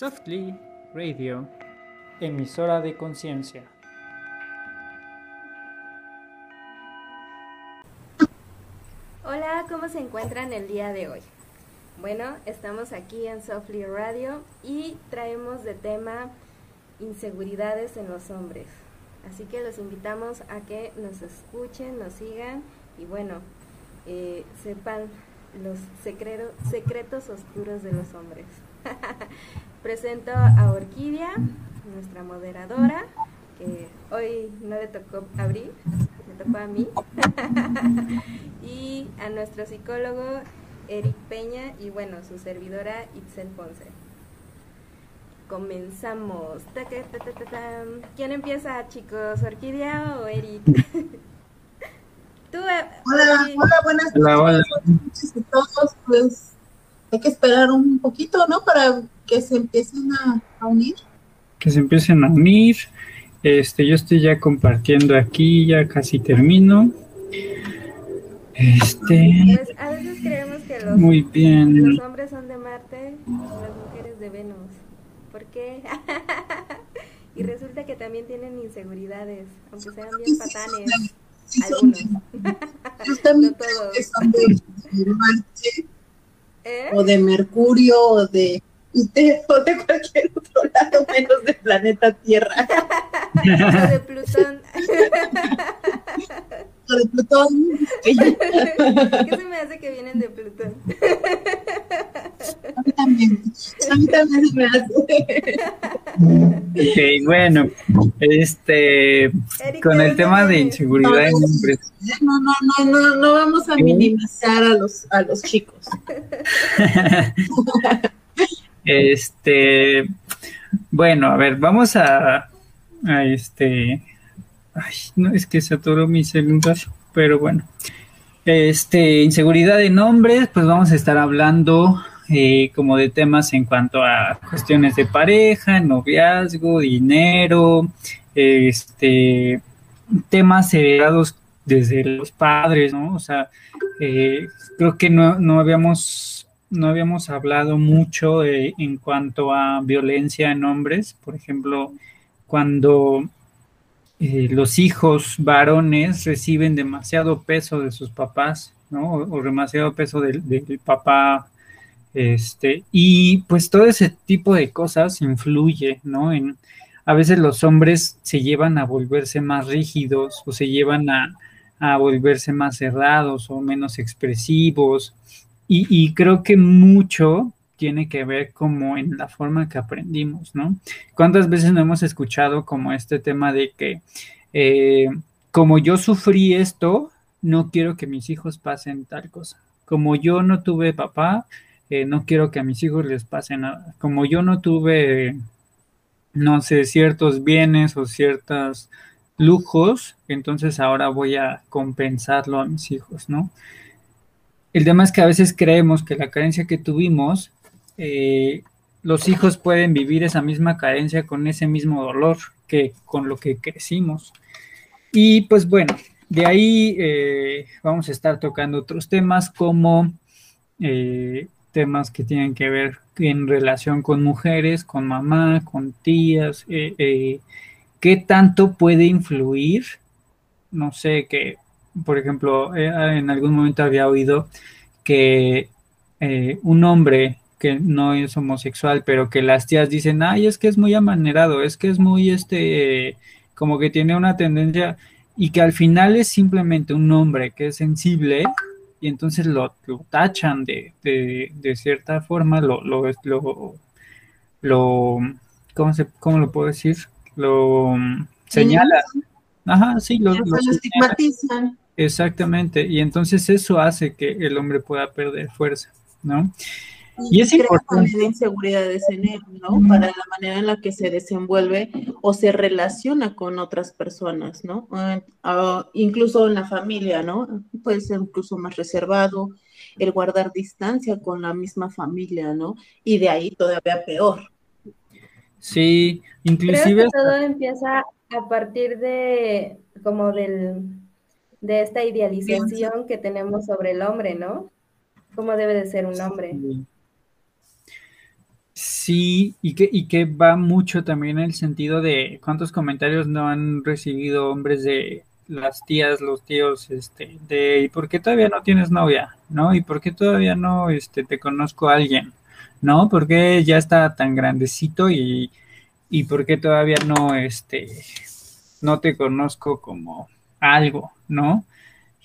Softly Radio, emisora de conciencia. Hola, ¿cómo se encuentran el día de hoy? Bueno, estamos aquí en Softly Radio y traemos de tema inseguridades en los hombres. Así que los invitamos a que nos escuchen, nos sigan y bueno, eh, sepan los secretos oscuros de los hombres. Presento a Orquídea, nuestra moderadora, que hoy no le tocó abrir, me tocó a mí, y a nuestro psicólogo Eric Peña y bueno, su servidora Itzel Ponce. Comenzamos. ¿Quién empieza, chicos? ¿Orquídea o Eric? Tú, eh, hola, hola, buenas noches a todos. Pues hay que esperar un poquito, ¿no? Para que se empiecen a, unir. Que se empiecen a unir. Este, yo estoy ya compartiendo aquí, ya casi termino. Este. Pues a veces creemos que los, muy bien. los hombres son de Marte y las mujeres de Venus. ¿Por qué? y resulta que también tienen inseguridades, aunque sean bien patanes. Algunos. no todos. O de Mercurio, o de, de, o de cualquier otro lado, menos del planeta Tierra. o de Plutón. de Plutón. ¿Qué se me hace que vienen de Plutón? A mí también. A mí también se me hace. Ok, bueno, este, con el tema de inseguridad en hombres. No, no, no, no, no vamos a minimizar a los, a los chicos. este, bueno, a ver, vamos a, a este, ay, no, es que se atoró mi celular, pero bueno. Este, inseguridad en hombres, pues vamos a estar hablando eh, como de temas en cuanto a cuestiones de pareja, noviazgo, dinero, este, temas heredados desde los padres, ¿no? O sea, eh, creo que no, no, habíamos no habíamos hablado mucho eh, en cuanto a violencia en hombres, por ejemplo, cuando los hijos varones reciben demasiado peso de sus papás, ¿no? O, demasiado peso del, papá este, y pues todo ese tipo de cosas influye, ¿no? En, a veces los hombres se llevan a volverse más rígidos o se llevan a, volverse más cerrados o menos expresivos. Y, creo que mucho tiene que ver como en la forma que aprendimos, ¿no? ¿Cuántas veces no hemos escuchado como este tema de que eh, como yo sufrí esto, no quiero que mis hijos pasen tal cosa? Como yo no tuve papá, no quiero que a mis hijos les pase nada. Como yo no tuve, no sé, ciertos bienes o ciertos lujos, entonces ahora voy a compensarlo a mis hijos, ¿no? El tema es que a veces creemos que la carencia que tuvimos, eh, los hijos pueden vivir esa misma carencia con ese mismo dolor que con lo que crecimos. Y pues bueno, de ahí eh, vamos a estar tocando otros temas como eh, temas que tienen que ver en relación con mujeres, con mamá, con tías, qué tanto puede influir, no sé, que, por ejemplo, en algún momento había oído que un hombre que no es homosexual, pero que las tías dicen, ay, es que es muy amanerado, es que es muy, este, como que tiene una tendencia, y que al final es simplemente un hombre que es sensible, y entonces lo, tachan de, de, cierta forma, lo, lo, lo, lo ¿cómo, se, ¿cómo lo puedo decir? Lo señala. Ajá, sí, lo, lo estigmatizan. Exactamente, y entonces eso hace que el hombre pueda perder fuerza, ¿no? Y, es importante. de inseguridades en él, ¿no? Para la manera en la que se desenvuelve o se relaciona con otras personas, ¿no? Ah, incluso en la familia, ¿no? Puede ser incluso más reservado, el guardar distancia con la misma familia, ¿no? Y de ahí todavía peor. Sí, inclusive. Creo que todo empieza a partir de como del de esta idealización que tenemos sobre el hombre, ¿no? ¿Cómo debe de ser un hombre? Sí, y que, y que va mucho también en el sentido de cuántos comentarios no han recibido hombres de las tías, los tíos, este, de ¿y por qué todavía no tienes novia? ¿No? ¿Y por qué todavía no este, te conozco a alguien? ¿No? ¿Por qué ya está tan grandecito y, y por qué todavía no, este, no te conozco como algo, ¿no?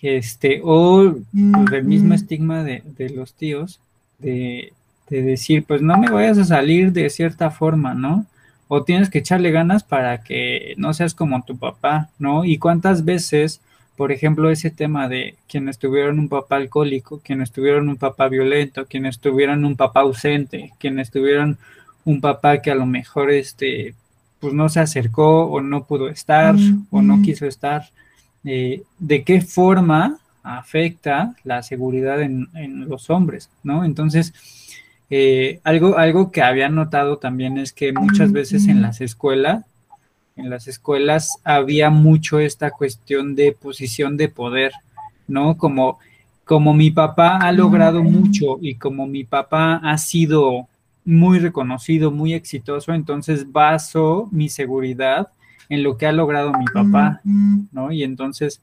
Este, o pues, el mismo estigma de, de los tíos, de, de decir, pues no me vayas a salir de cierta forma, ¿no? O tienes que echarle ganas para que no seas como tu papá, ¿no? Y cuántas veces, por ejemplo, ese tema de quienes tuvieron un papá alcohólico, quienes tuvieron un papá violento, quienes tuvieron un papá ausente, quienes tuvieron un papá que a lo mejor este pues no se acercó o no pudo estar o no quiso estar, eh, de qué forma afecta la seguridad en, en los hombres, ¿no? Entonces, eh, algo, algo que había notado también es que muchas veces en las escuelas, en las escuelas había mucho esta cuestión de posición de poder, ¿no? Como, como mi papá ha logrado mucho y como mi papá ha sido muy reconocido, muy exitoso, entonces baso mi seguridad en lo que ha logrado mi papá, ¿no? Y entonces,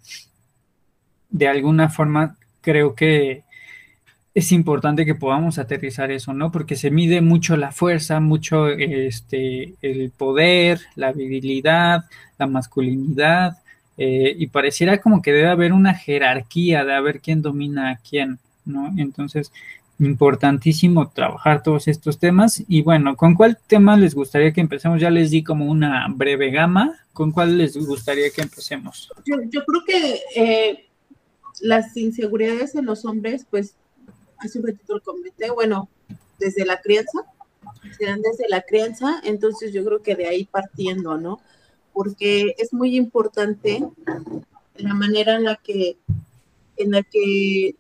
de alguna forma, creo que es importante que podamos aterrizar eso, ¿no? Porque se mide mucho la fuerza, mucho este, el poder, la virilidad, la masculinidad, eh, y pareciera como que debe haber una jerarquía de a ver quién domina a quién, ¿no? Entonces, importantísimo trabajar todos estos temas. Y bueno, ¿con cuál tema les gustaría que empecemos? Ya les di como una breve gama. ¿Con cuál les gustaría que empecemos? Yo, yo creo que eh, las inseguridades en los hombres, pues hace un ratito lo bueno, desde la crianza, se dan desde la crianza, entonces yo creo que de ahí partiendo, ¿no? Porque es muy importante la manera en la que, en la que,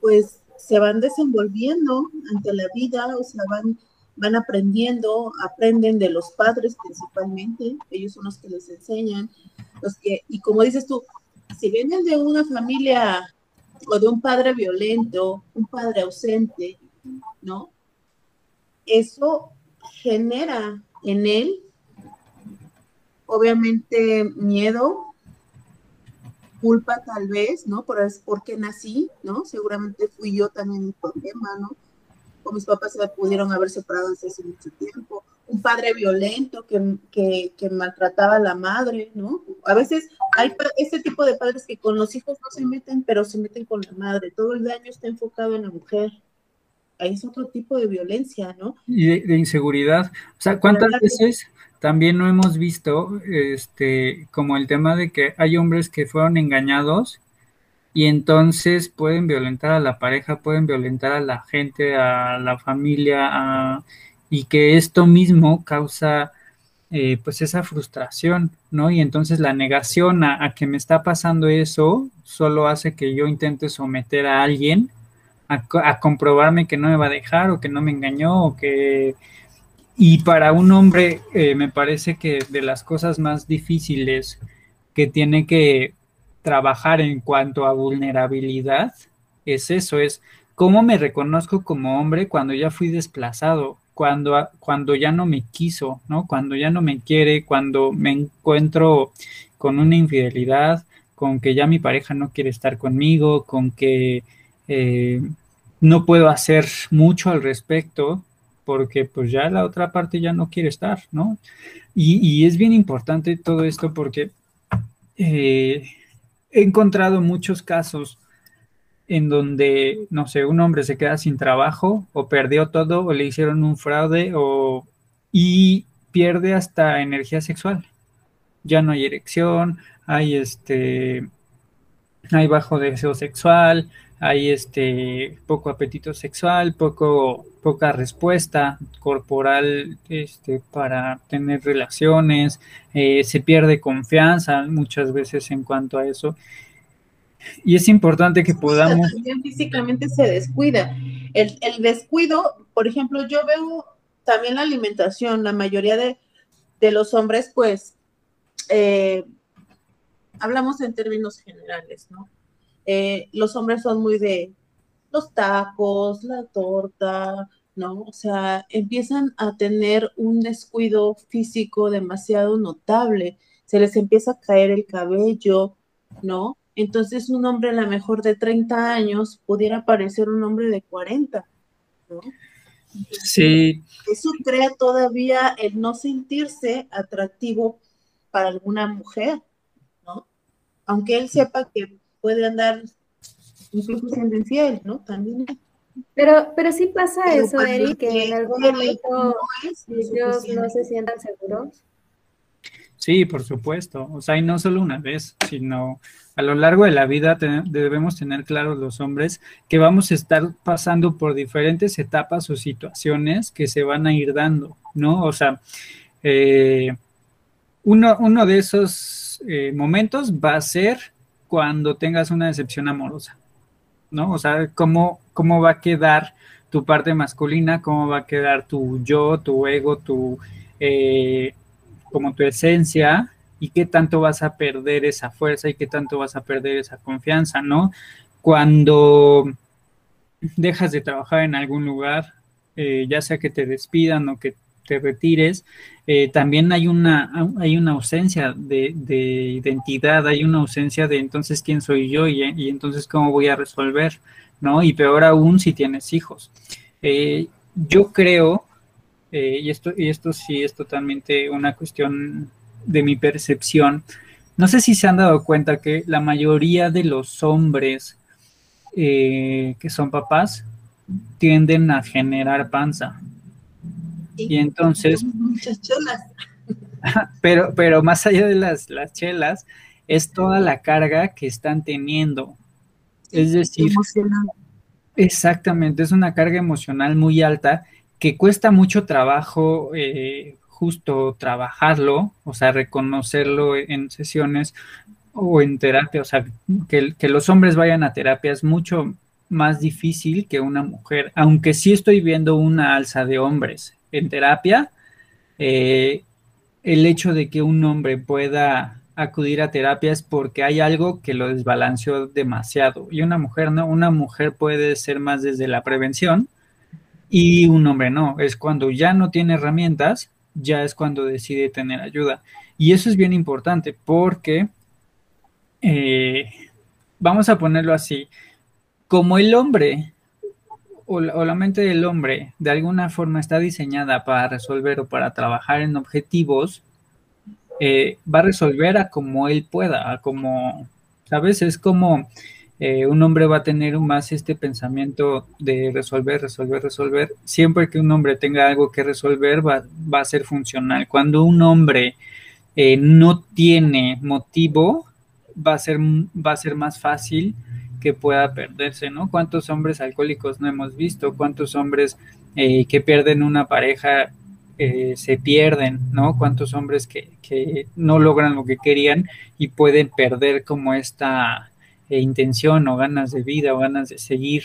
pues, se van desenvolviendo ante la vida, o sea, van, van aprendiendo, aprenden de los padres principalmente, ellos son los que les enseñan, los que, y como dices tú, si vienen de una familia o de un padre violento, un padre ausente, ¿no? Eso genera en él, obviamente, miedo, culpa tal vez, ¿no? Por, porque nací, ¿no? Seguramente fui yo también el problema, ¿no? O mis papás se pudieron haber separado hace mucho tiempo, un padre violento que, maltrataba a la madre, ¿no? A veces hay ese tipo de padres que con los hijos no se meten, pero se meten con la madre. Todo el daño está enfocado en la mujer. Ahí es otro tipo de violencia, ¿no? Y de, inseguridad. O sea, ¿cuántas veces también no hemos visto, este, como el tema de que hay hombres que fueron engañados y entonces pueden violentar a la pareja, pueden violentar a la gente, a la familia, a y que esto mismo causa eh, pues esa frustración, ¿no? Y entonces la negación a, que me está pasando eso solo hace que yo intente someter a alguien a, comprobarme que no me va a dejar o que no me engañó o que... Y para un hombre eh, me parece que de las cosas más difíciles que tiene que trabajar en cuanto a vulnerabilidad es eso, es cómo me reconozco como hombre cuando ya fui desplazado, cuando, cuando ya no me quiso, ¿no? Cuando ya no me quiere, cuando me encuentro con una infidelidad, con que ya mi pareja no quiere estar conmigo, con que eh, no puedo hacer mucho al respecto, porque pues ya la otra parte ya no quiere estar, ¿no? Y, es bien importante todo esto porque eh, he encontrado muchos casos en donde, no sé, un hombre se queda sin trabajo o perdió todo o le hicieron un fraude o y pierde hasta energía sexual. Ya no hay erección, hay este hay bajo deseo sexual, hay este poco apetito sexual, poco poca respuesta corporal este, para tener relaciones, eh, se pierde confianza muchas veces en cuanto a eso y es importante que podamos... También físicamente se descuida. El, descuido, por ejemplo, yo veo también la alimentación, la mayoría de, los hombres, pues, eh, hablamos en términos generales, ¿no? Eh, los hombres son muy de los tacos, la torta, ¿no? O sea, empiezan a tener un descuido físico demasiado notable, se les empieza a caer el cabello, ¿no? Entonces un hombre a lo mejor de 30 años pudiera parecer un hombre de 40, ¿no? Sí. Eso crea todavía el no sentirse atractivo para alguna mujer, ¿no? Aunque él sepa que puede andar incluso siendo infiel, ¿no? También. Pero, pero sí pasa eso, Eric, que en algún momento ellos no se sientan seguros. Sí, por supuesto. O sea, y no solo una vez, sino a lo largo de la vida debemos tener claros los hombres que vamos a estar pasando por diferentes etapas o situaciones que se van a ir dando, ¿no? O sea, eh, uno, uno, de esos eh, momentos va a ser cuando tengas una decepción amorosa, ¿no? O sea, cómo, cómo va a quedar tu parte masculina, cómo va a quedar tu yo, tu ego, tu, eh, como tu esencia, y qué tanto vas a perder esa fuerza y qué tanto vas a perder esa confianza, ¿no? Cuando dejas de trabajar en algún lugar, eh, ya sea que te despidan o que te retires, eh, también hay una, hay una ausencia de, identidad, hay una ausencia de entonces quién soy yo y, entonces cómo voy a resolver, ¿no? Y peor aún si tienes hijos. Eh, yo creo, y, esto, y esto sí es totalmente una cuestión de mi percepción, no sé si se han dado cuenta que la mayoría de los hombres eh, que son papás tienden a generar panza. Y entonces... Muchas chelas. Pero, pero más allá de las, las chelas, es toda la carga que están teniendo. Es decir, exactamente, es una carga emocional muy alta que cuesta mucho trabajo eh, justo trabajarlo, o sea, reconocerlo en sesiones o en terapia, o sea, que, los hombres vayan a terapia es mucho más difícil que una mujer, aunque sí estoy viendo una alza de hombres en terapia, eh, el hecho de que un hombre pueda acudir a terapia es porque hay algo que lo desbalanceó demasiado. Y una mujer no, una mujer puede ser más desde la prevención y un hombre no, es cuando ya no tiene herramientas ya es cuando decide tener ayuda. Y eso es bien importante porque, eh, vamos a ponerlo así, como el hombre o la, mente del hombre de alguna forma está diseñada para resolver o para trabajar en objetivos, eh, va a resolver a como él pueda, a como, ¿sabes? Es como eh, un hombre va a tener más este pensamiento de resolver, resolver, resolver. Siempre que un hombre tenga algo que resolver, va, a ser funcional. Cuando un hombre eh, no tiene motivo, va a, ser, va a ser más fácil que pueda perderse, ¿no? ¿Cuántos hombres alcohólicos no hemos visto? ¿Cuántos hombres eh, que pierden una pareja se pierden, ¿no? ¿Cuántos hombres que, que no logran lo que querían y pueden perder como esta e intención o ganas de vida o ganas de seguir.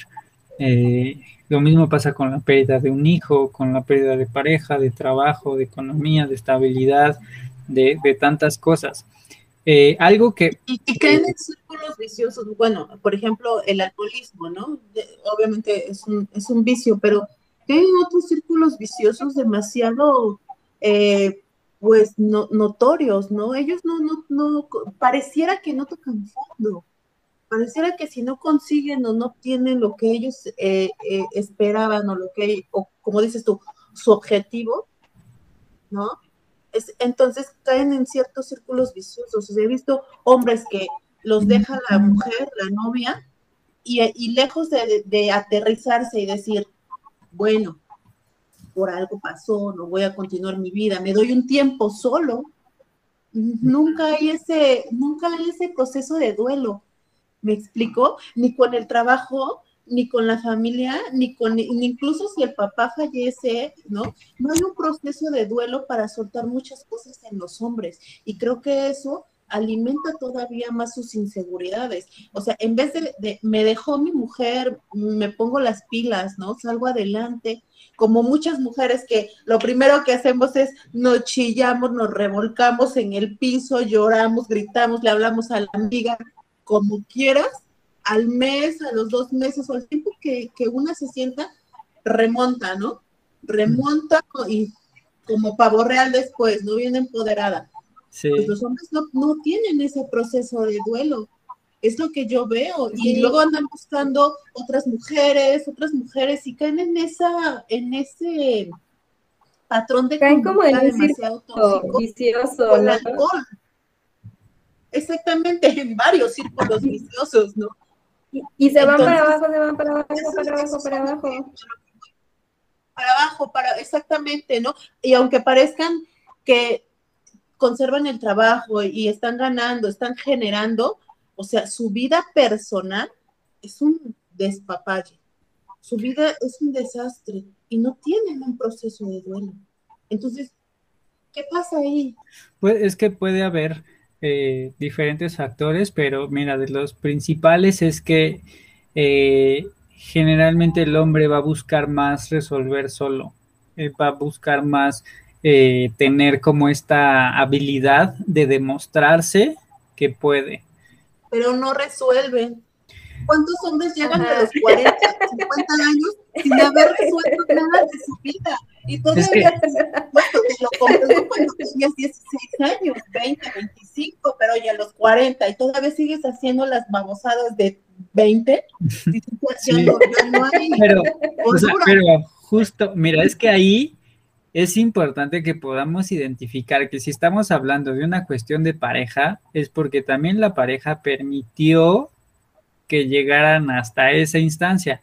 Eh, lo mismo pasa con la pérdida de un hijo, con la pérdida de pareja, de trabajo, de economía, de estabilidad, de, tantas cosas. Eh, algo que... Y, y caen en círculos viciosos, bueno, por ejemplo, el alcoholismo, ¿no? obviamente es un, es un vicio, pero caen en otros círculos viciosos demasiado, eh, pues, notorios, ¿no? Ellos no, no, no, pareciera que no tocan fondo pareciera que si no consiguen o no obtienen lo que ellos eh, eh, esperaban o lo que, o como dices tú, su objetivo, ¿no? Es, entonces caen en ciertos círculos viciosos. he visto hombres que los deja la mujer, la novia, y, lejos de, de, aterrizarse y decir, bueno, por algo pasó, no voy a continuar mi vida, me doy un tiempo solo. Nunca hay ese, nunca hay ese proceso de duelo ¿Me explico? Ni con el trabajo, ni con la familia, ni con, incluso si el papá fallece, ¿no? No hay un proceso de duelo para soltar muchas cosas en los hombres. Y creo que eso alimenta todavía más sus inseguridades. O sea, en vez de, me dejó mi mujer, me pongo las pilas, ¿no? Salgo adelante, como muchas mujeres que lo primero que hacemos es nos chillamos, nos revolcamos en el piso, lloramos, gritamos, le hablamos a la amiga, como quieras, al mes, a los dos meses o al tiempo que, una se sienta, remonta, ¿no? Remonta y como pavo real después, no viene empoderada. Sí. Pues los hombres no, no, tienen ese proceso de duelo. Es lo que yo veo. Y luego andan buscando otras mujeres, otras mujeres, y caen en esa, en ese patrón de caen como en demasiado tóxico vicioso, alcohol. Exactamente, en varios círculos viciosos, ¿no? Y, se van para abajo, se van para abajo, para abajo, para abajo. Para abajo, para, exactamente, ¿no? Y aunque parezcan que conservan el trabajo y están ganando, están generando, o sea, su vida personal es un despapalle. Su vida es un desastre y no tienen un proceso de duelo. Entonces, ¿qué pasa ahí? Pues es que puede haber eh, diferentes factores, pero mira, de los principales es que eh, generalmente el hombre va a buscar más resolver solo, eh, va a buscar más tener como esta habilidad de demostrarse que puede. Pero no resuelven. ¿Cuántos hombres llegan a los 40, 50 años sin haber resuelto nada de su vida? Y todavía es que... te lo compré cuando tenías 16 años, 20, 25, pero ya a los 40 y todavía sigues haciendo las babosadas de 20. Sí. No, no hay pero, o sea, pero justo, mira, es que ahí es importante que podamos identificar que si estamos hablando de una cuestión de pareja, es porque también la pareja permitió que llegaran hasta esa instancia.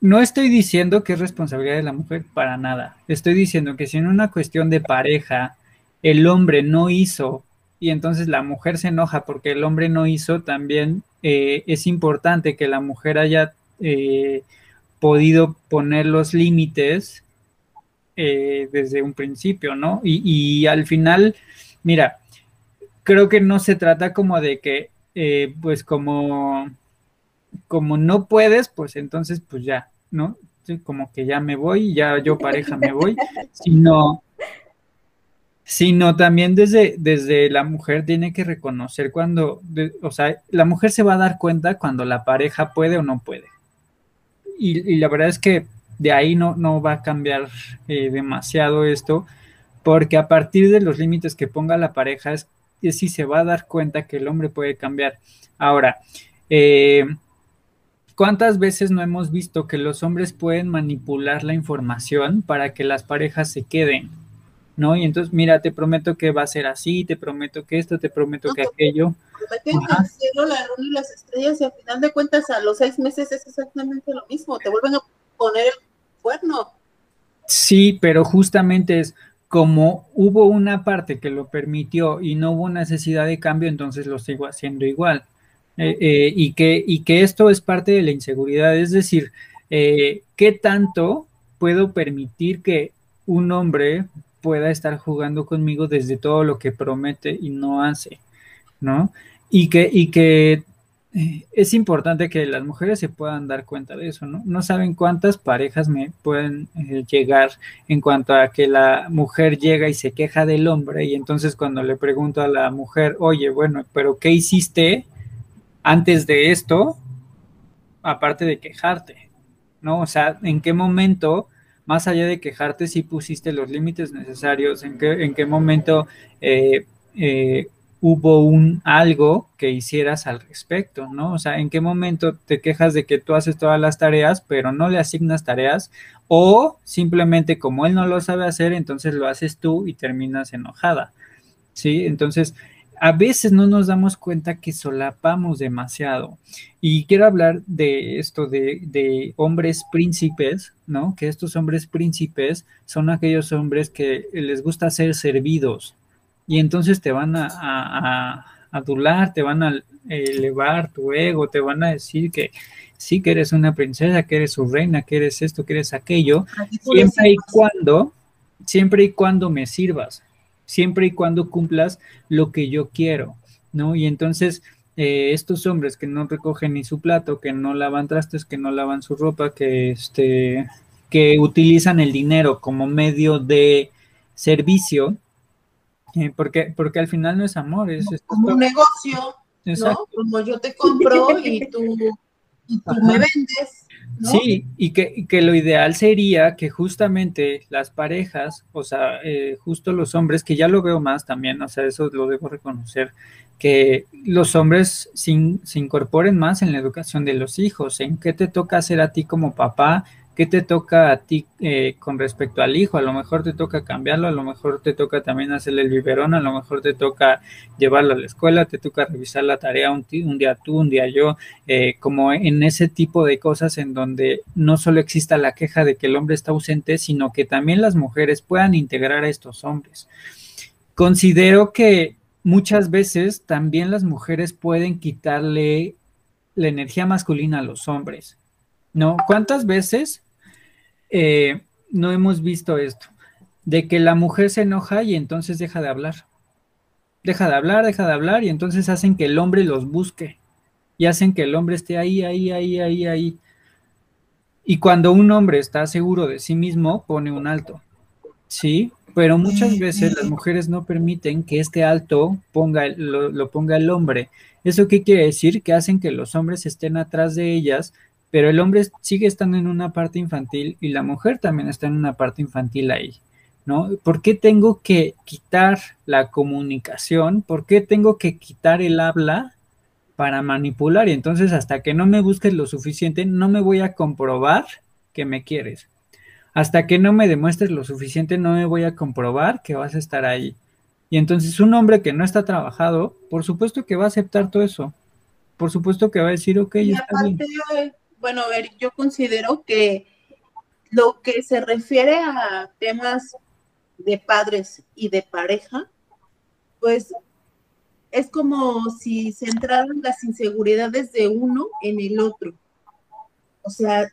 No estoy diciendo que es responsabilidad de la mujer para nada. Estoy diciendo que si en una cuestión de pareja el hombre no hizo y entonces la mujer se enoja porque el hombre no hizo, también eh, es importante que la mujer haya eh, podido poner los límites eh, desde un principio, ¿no? Y, y, al final, mira, creo que no se trata como de que eh, pues como, como no puedes, pues entonces pues ya, ¿no? Como que ya me voy, ya yo pareja me voy, sino, sino también desde, desde la mujer tiene que reconocer cuando, o sea, la mujer se va a dar cuenta cuando la pareja puede o no puede. Y, la verdad es que de ahí no, no va a cambiar eh, demasiado esto, porque a partir de los límites que ponga la pareja es y si se va a dar cuenta que el hombre puede cambiar. Ahora, eh, ¿cuántas veces no hemos visto que los hombres pueden manipular la información para que las parejas se queden? ¿No? Y entonces, mira, te prometo que va a ser así, te prometo que esto, te prometo que aquello. Prometen el cielo, la luna y las estrellas, y al final de cuentas, a los seis meses es exactamente lo mismo, te vuelven a poner el cuerno. Sí, pero justamente es, como hubo una parte que lo permitió y no hubo necesidad de cambio, entonces lo sigo haciendo igual. Eh, eh, y, que, y que esto es parte de la inseguridad, es decir, eh, ¿qué tanto puedo permitir que un hombre pueda estar jugando conmigo desde todo lo que promete y no hace? ¿No? Y que, y que es importante que las mujeres se puedan dar cuenta de eso, ¿no? No saben cuántas parejas me pueden eh, llegar en cuanto a que la mujer llega y se queja del hombre y entonces cuando le pregunto a la mujer, oye, bueno, pero ¿qué hiciste antes de esto? Aparte de quejarte, ¿no? O sea, ¿en qué momento, más allá de quejarte, si pusiste los límites necesarios? ¿En qué, en qué momento... Eh, eh, hubo un algo que hicieras al respecto, ¿no? O sea, ¿en qué momento te quejas de que tú haces todas las tareas, pero no le asignas tareas? O simplemente como él no lo sabe hacer, entonces lo haces tú y terminas enojada, ¿sí? Entonces, a veces no nos damos cuenta que solapamos demasiado. Y quiero hablar de esto de, de, hombres príncipes, ¿no? Que estos hombres príncipes son aquellos hombres que les gusta ser servidos, y entonces te van a, adular, te van a elevar tu ego, te van a decir que sí que eres una princesa, que eres su reina, que eres esto, que eres aquello, siempre y cuando, siempre y cuando me sirvas, siempre y cuando cumplas lo que yo quiero, ¿no? Y entonces eh, estos hombres que no recogen ni su plato, que no lavan trastes, que no lavan su ropa, que este, que utilizan el dinero como medio de servicio, porque, porque al final no es amor, es, como un negocio, ¿no? Como yo te compro y tú y tú me vendes. Sí, y que, que, lo ideal sería que justamente las parejas, o sea, eh, justo los hombres, que ya lo veo más también, o sea, eso lo debo reconocer, que los hombres se, se incorporen más en la educación de los hijos, en qué te toca hacer a ti como papá, ¿Qué te toca a ti eh, con respecto al hijo? A lo mejor te toca cambiarlo, a lo mejor te toca también hacerle el biberón, a lo mejor te toca llevarlo a la escuela, te toca revisar la tarea un, día tú, un día yo, eh, como en ese tipo de cosas en donde no solo exista la queja de que el hombre está ausente, sino que también las mujeres puedan integrar a estos hombres. Considero que muchas veces también las mujeres pueden quitarle la energía masculina a los hombres. ¿No? ¿Cuántas veces eh, no hemos visto esto, de que la mujer se enoja y entonces deja de hablar. Deja de hablar, deja de hablar y entonces hacen que el hombre los busque y hacen que el hombre esté ahí, ahí, ahí, ahí, ahí. Y cuando un hombre está seguro de sí mismo, pone un alto. Sí, pero muchas veces las mujeres no permiten que este alto ponga, lo, lo ponga el hombre. ¿Eso qué quiere decir? Que hacen que los hombres estén atrás de ellas pero el hombre sigue estando en una parte infantil y la mujer también está en una parte infantil ahí, ¿no? ¿Por qué tengo que quitar la comunicación? ¿Por qué tengo que quitar el habla para manipular? Y entonces hasta que no me busques lo suficiente, no me voy a comprobar que me quieres. Hasta que no me demuestres lo suficiente, no me voy a comprobar que vas a estar ahí. Y entonces un hombre que no está trabajado, por supuesto que va a aceptar todo eso. Por supuesto que va a decir, ok, está bien bueno, a ver, yo considero que lo que se refiere a temas de padres y de pareja, pues es como si se entraran las inseguridades de uno en el otro. O sea,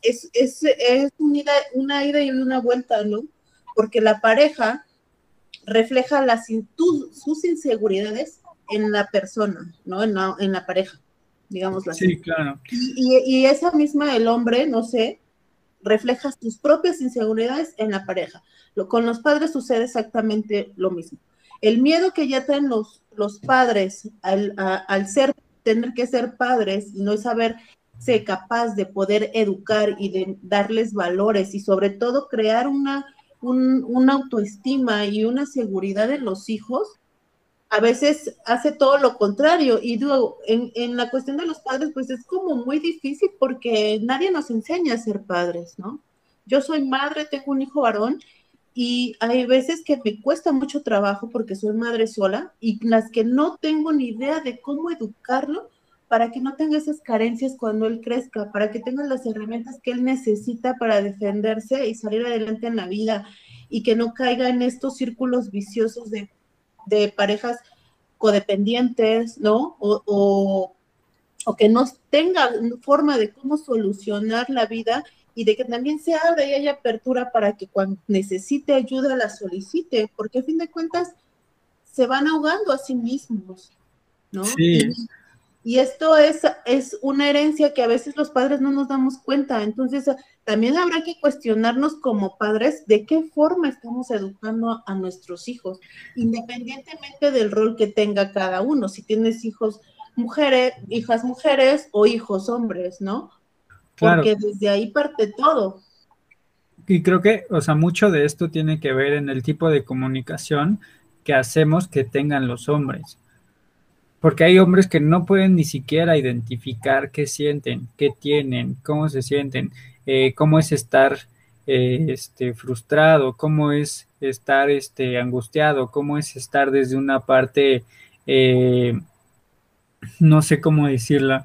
es, es, una, ida y una vuelta, ¿no? Porque la pareja refleja las, sus inseguridades en la persona, ¿no? En la, en la pareja digamos así. Sí, claro. Y, esa misma, el hombre, no sé, refleja sus propias inseguridades en la pareja. Lo, con los padres sucede exactamente lo mismo. El miedo que ya tienen los, los padres al, al ser, tener que ser padres y no saber ser capaz de poder educar y de darles valores y sobre todo crear una, una autoestima y una seguridad en los hijos, a veces hace todo lo contrario. Y luego, en, la cuestión de los padres, pues es como muy difícil porque nadie nos enseña a ser padres, ¿no? Yo soy madre, tengo un hijo varón y hay veces que me cuesta mucho trabajo porque soy madre sola y las que no tengo ni idea de cómo educarlo para que no tenga esas carencias cuando él crezca, para que tenga las herramientas que él necesita para defenderse y salir adelante en la vida y que no caiga en estos círculos viciosos de de parejas codependientes, ¿no? O, que no tenga forma de cómo solucionar la vida y de que también se abra y haya apertura para que cuando necesite ayuda la solicite, porque a fin de cuentas se van ahogando a sí mismos, ¿no? Sí. Y esto es, es una herencia que a veces los padres no nos damos cuenta. Entonces, también habrá que cuestionarnos como padres de qué forma estamos educando a nuestros hijos, independientemente del rol que tenga cada uno. Si tienes hijos mujeres, hijas mujeres o hijos hombres, ¿no? Porque desde ahí parte todo. Y creo que, o sea, mucho de esto tiene que ver en el tipo de comunicación que hacemos que tengan los hombres porque hay hombres que no pueden ni siquiera identificar qué sienten, qué tienen, cómo se sienten, eh, cómo es estar eh, este, frustrado, cómo es estar este, angustiado, cómo es estar desde una parte, eh, no sé cómo decirla,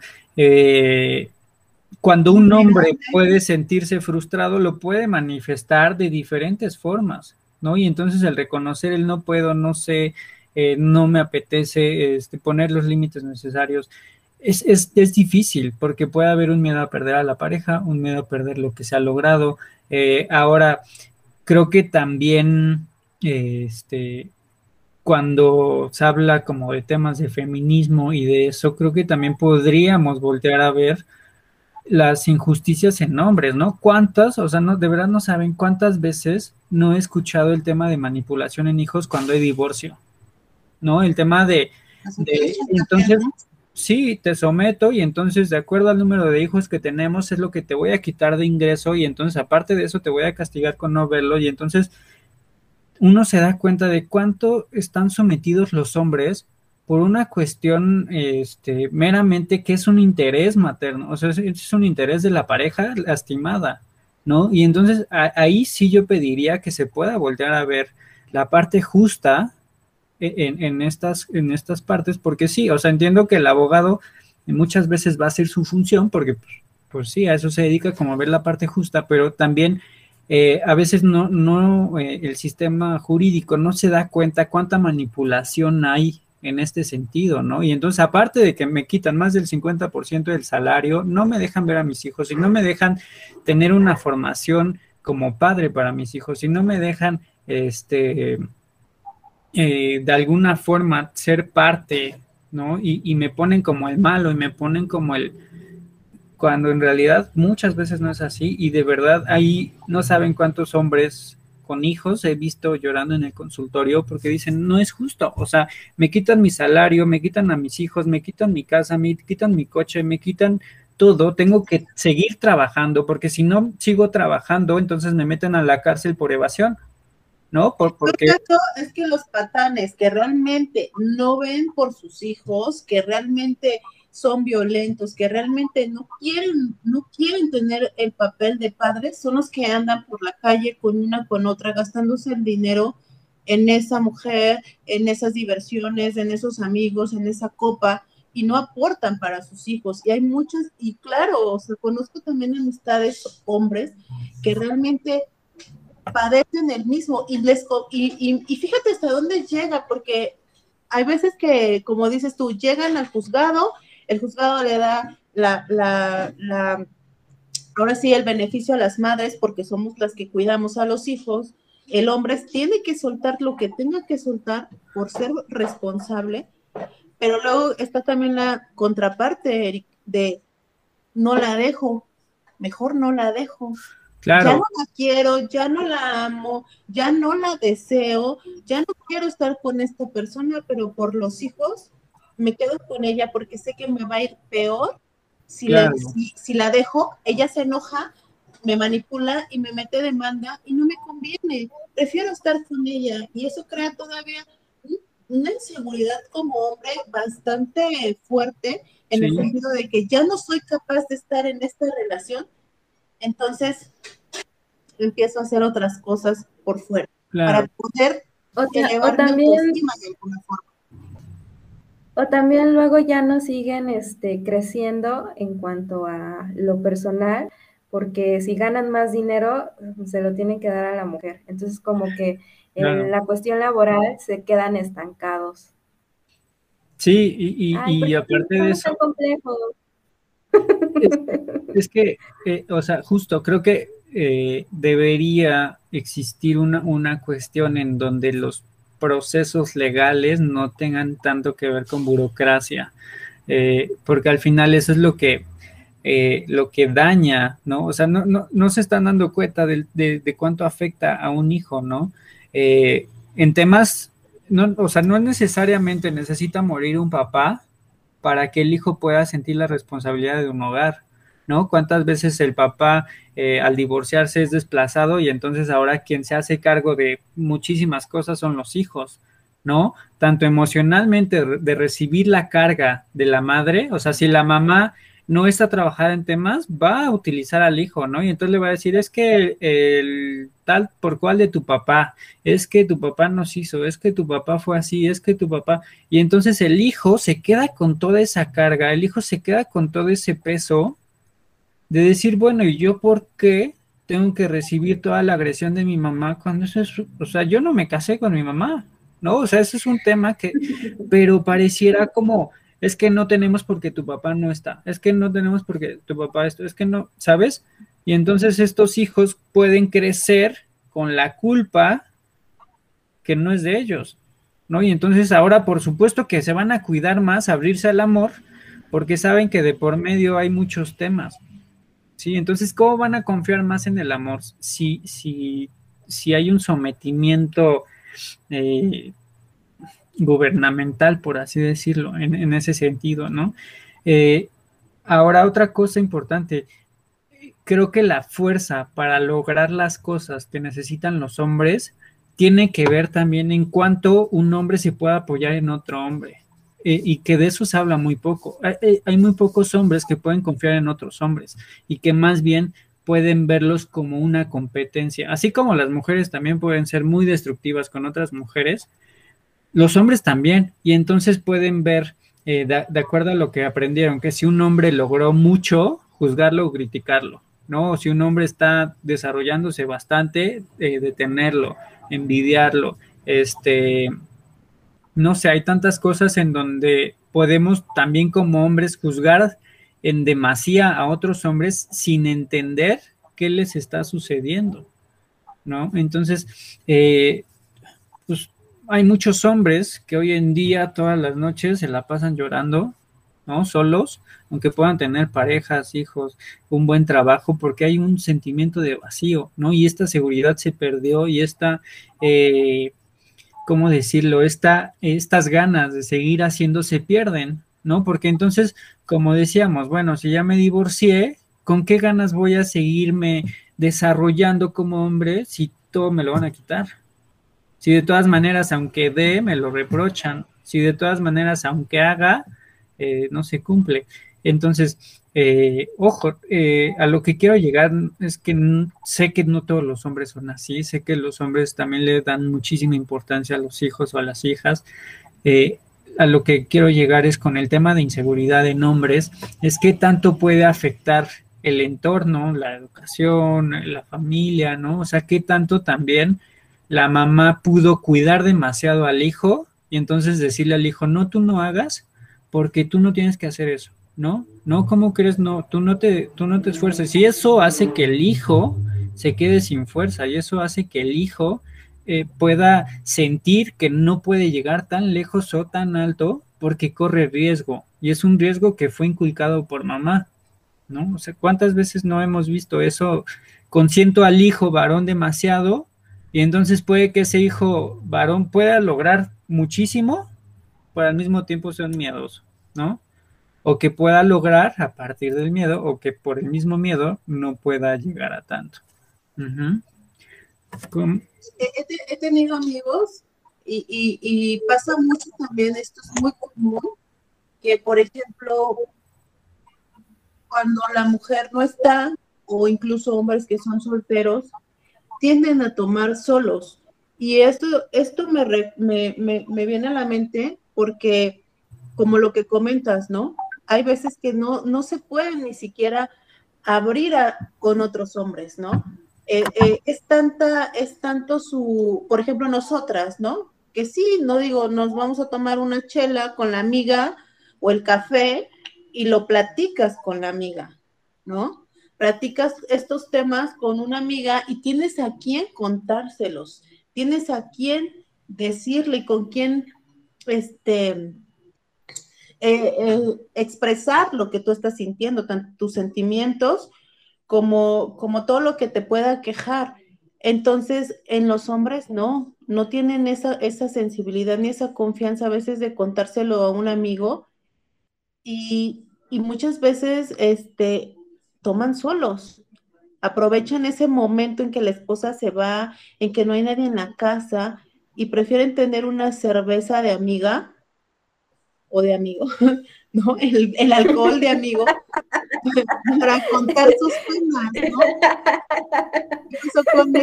cuando un hombre puede sentirse frustrado, lo puede manifestar de diferentes formas, ¿no? Y entonces el reconocer el no puedo, no sé, eh, no me apetece este, poner los límites necesarios. Es, es, es, difícil porque puede haber un miedo a perder a la pareja, un miedo a perder lo que se ha logrado. Eh, ahora, creo que también este, cuando se habla como de temas de feminismo y de eso, creo que también podríamos voltear a ver las injusticias en hombres, ¿no? ¿Cuántas? O sea, no, de verdad no saben cuántas veces no he escuchado el tema de manipulación en hijos cuando hay divorcio. ¿No? El tema de, entonces, sí, te someto y entonces de acuerdo al número de hijos que tenemos es lo que te voy a quitar de ingreso y entonces aparte de eso te voy a castigar con no verlo y entonces uno se da cuenta de cuánto están sometidos los hombres por una cuestión este, meramente que es un interés materno, o sea, es, un interés de la pareja lastimada, ¿no? Y entonces ahí sí yo pediría que se pueda voltear a ver la parte justa en, en, estas, en estas partes, porque sí, o sea, entiendo que el abogado muchas veces va a hacer su función, porque pues, pues sí, a eso se dedica como ver la parte justa, pero también eh, a veces no, no eh, el sistema jurídico no se da cuenta cuánta manipulación hay en este sentido, ¿no? Y entonces, aparte de que me quitan más del 50% del salario, no me dejan ver a mis hijos y no me dejan tener una formación como padre para mis hijos y no me dejan, este, eh, de alguna forma ser parte, ¿no? Y, y me ponen como el malo y me ponen como el, cuando en realidad muchas veces no es así y de verdad ahí no saben cuántos hombres con hijos he visto llorando en el consultorio porque dicen, no es justo, o sea, me quitan mi salario, me quitan a mis hijos, me quitan mi casa, me quitan mi coche, me quitan todo, tengo que seguir trabajando porque si no sigo trabajando, entonces me meten a la cárcel por evasión. ¿No? Por, porque... es que los patanes que realmente no ven por sus hijos, que realmente son violentos, que realmente no quieren, no quieren tener el papel de padres, son los que andan por la calle con una con otra, gastándose el dinero en esa mujer, en esas diversiones, en esos amigos, en esa copa, y no aportan para sus hijos. Y hay muchos, y claro, o sea, conozco también amistades hombres que realmente padecen el mismo y les y, y fíjate hasta dónde llega, porque hay veces que, como dices tú, llegan al juzgado el juzgado le da la, la, la, ahora sí, el beneficio a las madres porque somos las que cuidamos a los hijos. El hombre tiene que soltar lo que tenga que soltar por ser responsable, pero luego está también la contraparte, Eric, de no la dejo, mejor no la dejo. Claro. Ya no la quiero, ya no la amo, ya no la deseo, ya no quiero estar con esta persona, pero por los hijos me quedo con ella porque sé que me va a ir peor si, la, si, la dejo, ella se enoja, me manipula y me mete demanda y no me conviene. Prefiero estar con ella y eso crea todavía una inseguridad como hombre bastante fuerte en el sentido de que ya no soy capaz de estar en esta relación, entonces empiezo a hacer otras cosas por fuera para poder elevar mi autoestima de alguna forma. O también luego ya no siguen este, creciendo en cuanto a lo personal, porque si ganan más dinero, se lo tienen que dar a la mujer. Entonces, como que en la cuestión laboral se quedan estancados. Sí, y, y, aparte de eso. Es, que, eh, o sea, justo creo que eh, debería existir una, una cuestión en donde los procesos legales no tengan tanto que ver con burocracia, eh, porque al final eso es lo que, lo que daña, ¿no? O sea, no, no, no se están dando cuenta de, de, cuánto afecta a un hijo, ¿no? Eh, en temas, no, o sea, no necesariamente necesita morir un papá para que el hijo pueda sentir la responsabilidad de un hogar. ¿no? ¿Cuántas veces el papá eh, al divorciarse es desplazado y entonces ahora quien se hace cargo de muchísimas cosas son los hijos, ¿no? Tanto emocionalmente de recibir la carga de la madre, o sea, si la mamá no está trabajada en temas, va a utilizar al hijo, ¿no? Y entonces le va a decir, es que el, tal por cual de tu papá, es que tu papá nos hizo, es que tu papá fue así, es que tu papá, y entonces el hijo se queda con toda esa carga, el hijo se queda con todo ese peso de decir, bueno, ¿y yo por qué tengo que recibir toda la agresión de mi mamá cuando eso es, o sea, yo no me casé con mi mamá, ¿no? O sea, ese es un tema que, pero pareciera como, es que no tenemos porque tu papá no está, es que no tenemos porque tu papá esto, es que no, ¿sabes? Y entonces estos hijos pueden crecer con la culpa que no es de ellos, ¿no? Y entonces ahora, por supuesto que se van a cuidar más, abrirse al amor, porque saben que de por medio hay muchos temas. Sí, entonces, ¿cómo van a confiar más en el amor si, si, si hay un sometimiento eh, gubernamental, por así decirlo, en, ese sentido, ¿no? Eh, ahora, otra cosa importante, creo que la fuerza para lograr las cosas que necesitan los hombres tiene que ver también en cuanto un hombre se pueda apoyar en otro hombre. Eh, y que de eso se habla muy poco. hay, muy pocos hombres que pueden confiar en otros hombres y que más bien pueden verlos como una competencia. Así como las mujeres también pueden ser muy destructivas con otras mujeres, los hombres también. Y entonces pueden ver, eh, de, acuerdo a lo que aprendieron, que si un hombre logró mucho, juzgarlo o criticarlo. ¿no? Si un hombre está desarrollándose bastante, eh, detenerlo, envidiarlo, este, no sé, hay tantas cosas en donde podemos también como hombres juzgar en demasía a otros hombres sin entender qué les está sucediendo, ¿no? Entonces, eh, hay muchos hombres que hoy en día todas las noches se la pasan llorando, ¿no? Solos, aunque puedan tener parejas, hijos, un buen trabajo, porque hay un sentimiento de vacío, ¿no? Y esta seguridad se perdió y esta, eh, ¿cómo decirlo? Esta, estas ganas de seguir haciendo se pierden, ¿no? Porque entonces, como decíamos, bueno, si ya me divorcié, ¿con qué ganas voy a seguirme desarrollando como hombre si todo me lo van a quitar? Si de todas maneras, aunque dé, me lo reprochan. Si de todas maneras, aunque haga, eh, no se cumple. Entonces, eh, ojo, eh, a lo que quiero llegar es que sé que no todos los hombres son así, sé que los hombres también le dan muchísima importancia a los hijos o a las hijas a lo que quiero llegar es con el tema de inseguridad en hombres, es qué tanto puede afectar el entorno, la educación, la familia, ¿no? O sea, qué tanto también la mamá pudo cuidar demasiado al hijo y entonces decirle al hijo, no, tú no hagas porque tú no tienes que hacer eso, ¿no? No, ¿cómo crees? No, tú no te, tú no te esfuerces. Y eso hace que el hijo se quede sin fuerza y eso hace que el hijo eh, pueda sentir que no puede llegar tan lejos o tan alto porque corre riesgo. Y es un riesgo que fue inculcado por mamá, ¿no? O sea, ¿cuántas veces no hemos visto eso? Consiento al hijo varón demasiado y entonces puede que ese hijo varón pueda lograr muchísimo, pero al mismo tiempo sea un miedoso, ¿no? O que pueda lograr a partir del miedo o que por el mismo miedo no pueda llegar a tanto. He, tenido amigos y, pasa mucho también, esto es muy común, que por ejemplo, cuando la mujer no está, o incluso hombres que son solteros, tienden a tomar solos. Y esto, esto me, me, viene a la mente porque, como lo que comentas, ¿no? Hay veces que no, no se pueden ni siquiera abrir con otros hombres, ¿no? Eh, eh, es tanta, es tanto su, por ejemplo, nosotras, ¿no? Que sí, no digo, nos vamos a tomar una chela con la amiga o el café y lo platicas con la amiga, ¿no? Platicas estos temas con una amiga y tienes a quién contárselos, tienes a quién decirle, con quién, este, eh, expresar lo que tú estás sintiendo, tus sentimientos como, como todo lo que te pueda quejar. Entonces, en los hombres no, no tienen esa, esa sensibilidad ni esa confianza a veces de contárselo a un amigo y, muchas veces este, toman solos, aprovechan ese momento en que la esposa se va, en que no hay nadie en la casa y prefieren tener una cerveza de amiga o de amigo, ¿no? El, alcohol de amigo para contar sus penas, ¿no? Eso con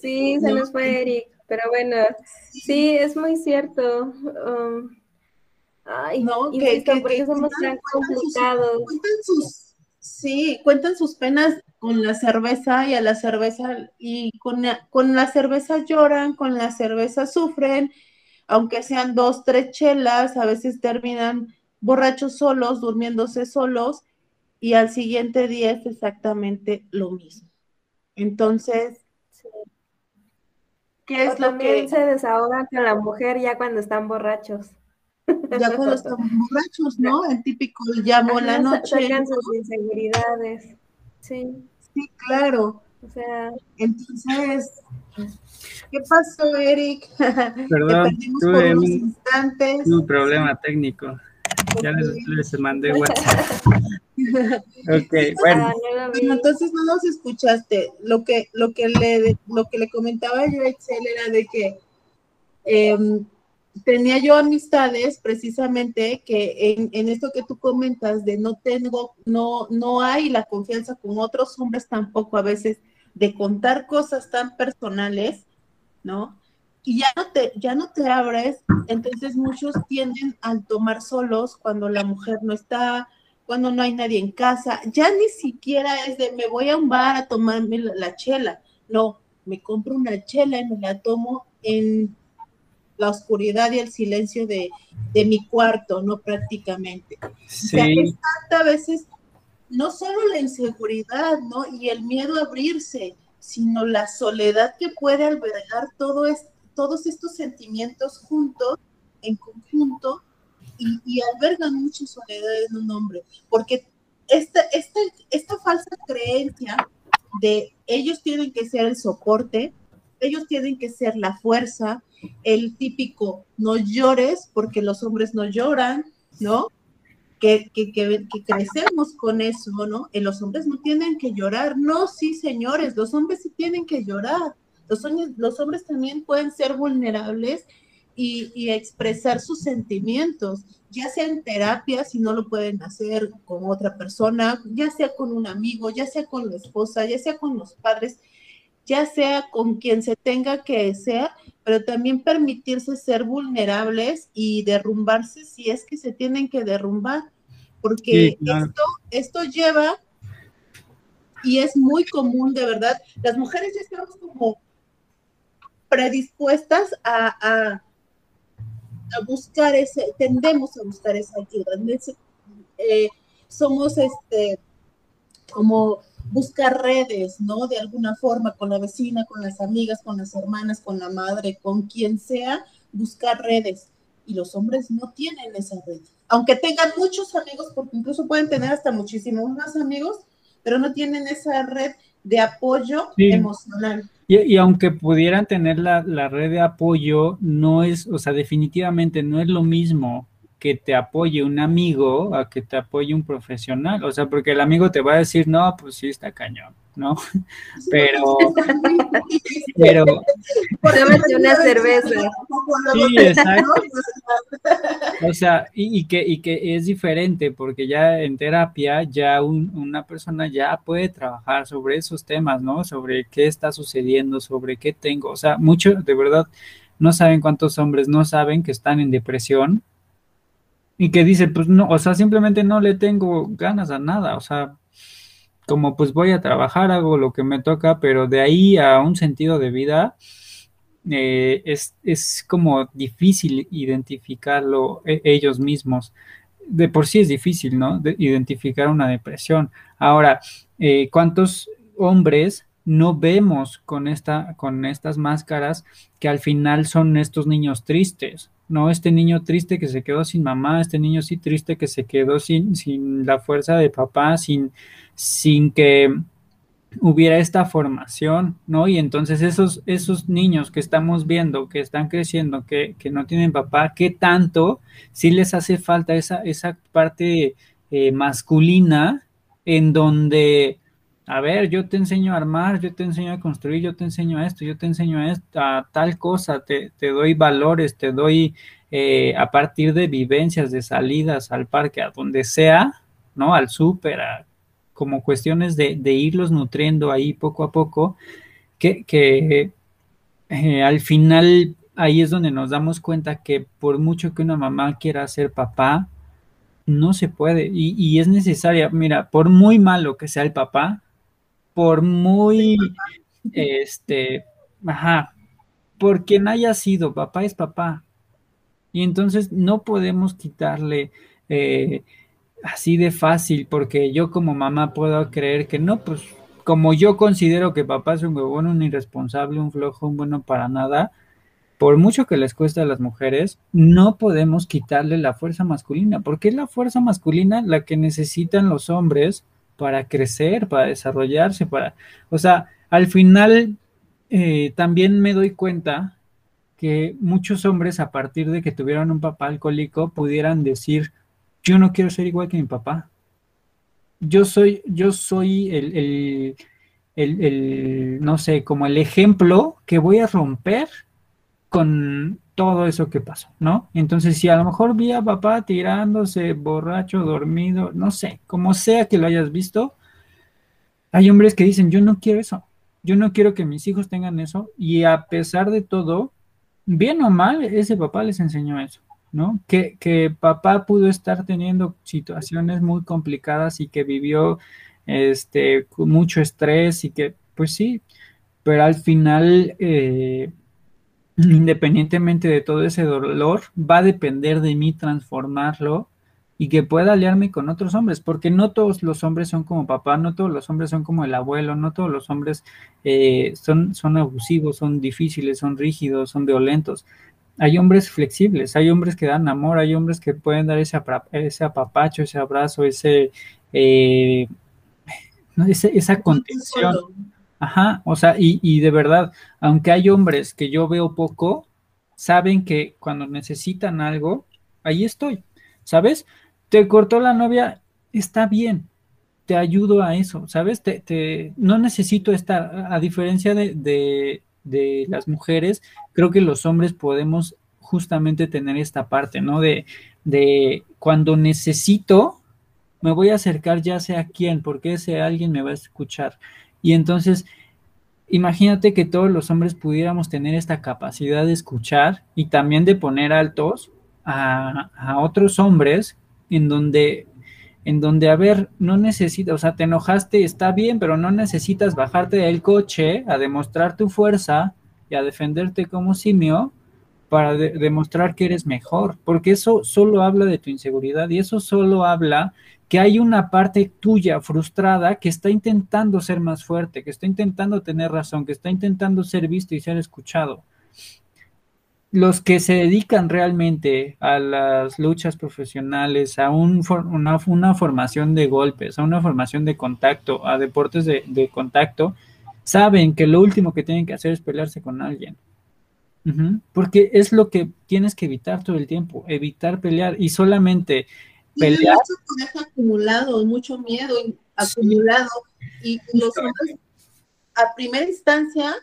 Sí, se nos fue Eric, pero bueno, sí, es muy cierto. Um, ay, no, que, que, somos tan complicados. cuentan sus, sí, cuentan sus penas con la cerveza y a la cerveza, y con con la cerveza lloran, con la cerveza sufren, aunque sean dos, tres chelas, a veces terminan borrachos solos, durmiéndose solos, y al siguiente día es exactamente lo mismo. Entonces, ¿qué es lo que se desahogan con la mujer ya cuando están borrachos? Ya cuando están borrachos, ¿no? El típico llamo la noche. Sacan sus inseguridades. Sí. Sí, claro. O sea, entonces ¿Qué pasó, Eric? Perdón, tuve un, instantes. un problema técnico. Ya les, les mandé WhatsApp. ok, bueno. Entonces no nos escuchaste. Lo que, lo que, le, lo que le comentaba yo a Excel era de que em, tenía yo amistades precisamente que en, en, esto que tú comentas de no tengo, no, no hay la confianza con otros hombres tampoco a veces de contar cosas tan personales, ¿no? Y ya no te, ya no te abres, entonces muchos tienden a tomar solos cuando la mujer no está, cuando no hay nadie en casa, ya ni siquiera es de me voy a un bar a tomarme la, chela, no, me compro una chela y me la tomo en la oscuridad y el silencio de, mi cuarto, ¿no? Prácticamente. Sí. O sea, es tanta a veces, no solo la inseguridad, ¿no? Y el miedo a abrirse, sino la soledad que puede albergar todo todos estos sentimientos juntos, en conjunto, y, albergan mucha soledad en un hombre, porque esta, esta, esta falsa creencia de ellos tienen que ser el soporte, ellos tienen que ser la fuerza, el típico no llores porque los hombres no lloran, ¿no? Que, que, que, crecemos con eso, ¿no? Y los hombres no tienen que llorar, no, sí, señores, los hombres sí tienen que llorar, los, los hombres también pueden ser vulnerables y, expresar sus sentimientos, ya sea en terapia, si no lo pueden hacer con otra persona, ya sea con un amigo, ya sea con la esposa, ya sea con los padres, ya sea con quien se tenga que ser, pero también permitirse ser vulnerables y derrumbarse si es que se tienen que derrumbar, porque esto, esto lleva, y es muy común de verdad, las mujeres ya estamos como predispuestas a a buscar ese, tendemos a buscar esa ayuda. Eh, somos este, como buscar redes, ¿no? De alguna forma, con la vecina, con las amigas, con las hermanas, con la madre, con quien sea, buscar redes. Y los hombres no tienen esa red. Aunque tengan muchos amigos, porque incluso pueden tener hasta muchísimos más amigos, pero no tienen esa red de apoyo emocional. Y, aunque pudieran tener la, la, red de apoyo, no es, o sea, definitivamente no es lo mismo que te apoye un amigo a que te apoye un profesional. O sea, porque el amigo te va a decir, no, pues sí, está cañón. ¿no? Pero, pero, una cerveza. Sí, exacto. O sea, y, que, y que es diferente porque ya en terapia ya una persona ya puede trabajar sobre esos temas, ¿no? Sobre qué está sucediendo, sobre qué tengo. O sea, mucho, de verdad, no saben cuántos hombres no saben que están en depresión y que dicen, pues no, o sea, simplemente no le tengo ganas a nada, o sea, como pues voy a trabajar, hago lo que me toca, pero de ahí a un sentido de vida eh, es, como difícil identificarlo e, ellos mismos. De por sí es difícil, ¿no? identificar una depresión. Ahora, eh, ¿cuántos hombres no vemos con, esta, con estas máscaras que al final son estos niños tristes? No, este niño triste que se quedó sin mamá, este niño sí triste que se quedó sin, sin la fuerza de papá, sin, sin que hubiera esta formación, ¿no? Y entonces esos, esos niños que estamos viendo, que están creciendo, que, que no tienen papá, ¿qué tanto sí les hace falta esa, esa parte eh, masculina en donde, a ver, yo te enseño a armar, yo te enseño a construir, yo te enseño a esto, yo te enseño a, tal cosa, te, te, doy valores, te doy eh, a partir de vivencias, de salidas al parque, a donde sea, ¿no? Al súper, como cuestiones de, irlos nutriendo ahí poco a poco, que, eh, al final ahí es donde nos damos cuenta que por mucho que una mamá quiera ser papá, no se puede y, es necesaria, mira, por muy malo que sea el papá, por muy, este, ajá, por quien haya sido, papá es papá. Y entonces no podemos quitarle eh, así de fácil, porque yo como mamá puedo creer que no, pues como yo considero que papá es un huevón, un irresponsable, un flojo, un bueno para nada, por mucho que les cueste a las mujeres, no podemos quitarle la fuerza masculina, porque es la fuerza masculina la que necesitan los hombres para crecer, para desarrollarse, para, o sea, al final eh, también me doy cuenta que muchos hombres a partir de que tuvieron un papá alcohólico pudieran decir, yo no quiero ser igual que mi papá. Yo soy, yo soy el, el no sé, como el ejemplo que voy a romper con todo eso que pasó, ¿no? Entonces, si a lo mejor vi a papá tirándose borracho, dormido, no sé, como sea que lo hayas visto, hay hombres que dicen, yo no quiero eso, yo no quiero que mis hijos tengan eso, y a pesar de todo, bien o mal, ese papá les enseñó eso, ¿no? Que, que papá pudo estar teniendo situaciones muy complicadas y que vivió este, mucho estrés y que, pues sí, pero al final, eh, independientemente de todo ese dolor, va a depender de mí transformarlo y que pueda aliarme con otros hombres, porque no todos los hombres son como papá, no todos los hombres son como el abuelo, no todos los hombres eh, son, son abusivos, son difíciles, son rígidos, son violentos. Hay hombres flexibles, hay hombres que dan amor, hay hombres que pueden dar ese, ese apapacho, ese abrazo, ese, eh, esa contención. Ajá, o sea, y, y de verdad, aunque hay hombres que yo veo poco, saben que cuando necesitan algo, ahí estoy, ¿sabes? te cortó la novia, está bien, te ayudo a eso, ¿sabes? Te, no necesito estar, a diferencia de, de, de, las mujeres, creo que los hombres podemos justamente tener esta parte, ¿no? De, de cuando necesito, me voy a acercar ya sea a quién, porque ese alguien me va a escuchar. Y entonces, imagínate que todos los hombres pudiéramos tener esta capacidad de escuchar y también de poner altos a, otros hombres en donde, en donde, a ver, no necesitas, o sea, te enojaste, está bien, pero no necesitas bajarte del coche a demostrar tu fuerza y a defenderte como simio para demostrar que eres mejor, porque eso solo habla de tu inseguridad y eso solo habla que hay una parte tuya frustrada que está intentando ser más fuerte, que está intentando tener razón, que está intentando ser visto y ser escuchado. Los que se dedican realmente a las luchas profesionales, a un una, formación de golpes, a una formación de contacto, a deportes de, contacto, saben que lo último que tienen que hacer es pelearse con alguien. Porque es lo que tienes que evitar todo el tiempo, evitar pelear. Y solamente pelear. Mucho coraje acumulado, mucho miedo acumulado. Y los hombres, a primera instancia,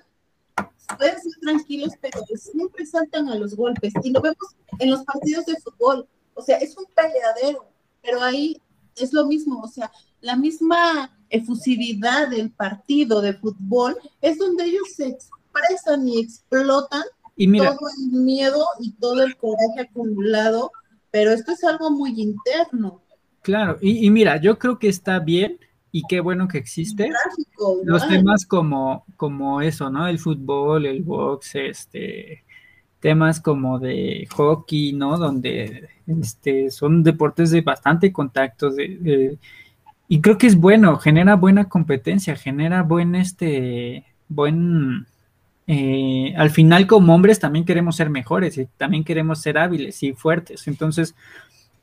pueden ser tranquilos, pero siempre saltan a los golpes. Y lo vemos en los partidos de fútbol. O sea, es un peleadero, pero ahí es lo mismo. O sea, la misma efusividad del partido de fútbol es donde ellos se expresan y explotan y mira, todo el miedo y todo el coraje acumulado. Pero esto es algo muy interno. Claro, y, y mira, yo creo que está bien y qué bueno que existe. Los temas como, como eso, ¿no? El fútbol, el box, este, temas como de hockey, ¿no? Donde este, son deportes de bastante contacto, de, de, y creo que es bueno, genera buena competencia, genera buen, este, buen, eh, al final como hombres también queremos ser mejores y también queremos ser hábiles y fuertes, entonces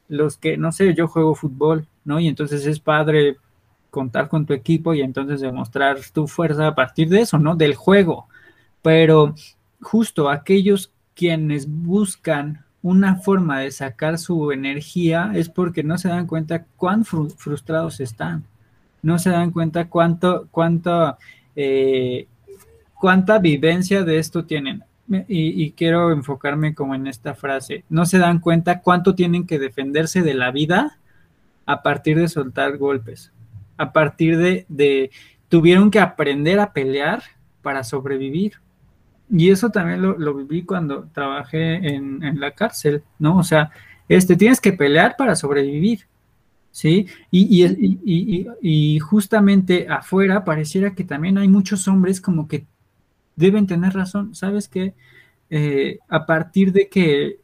los que, no sé, yo juego fútbol, ¿no? Y entonces es padre contar con tu equipo y entonces demostrar tu fuerza a partir de eso, ¿no? Del juego. Pero justo aquellos quienes buscan una forma de sacar su energía es porque no se dan cuenta cuán fru frustrados están. No se dan cuenta cuánto, cuánto, eh, cuánta vivencia de esto tienen. Y, quiero enfocarme como en esta frase. No se dan cuenta cuánto tienen que defenderse de la vida a partir de soltar golpes a partir de, de, tuvieron que aprender a pelear para sobrevivir. Y eso también lo, lo viví cuando trabajé en, en, la cárcel, ¿no? O sea, este, tienes que pelear para sobrevivir, ¿sí? Y, y, y, y, justamente afuera pareciera que también hay muchos hombres como que deben tener razón, ¿sabes qué? Eh, a partir de que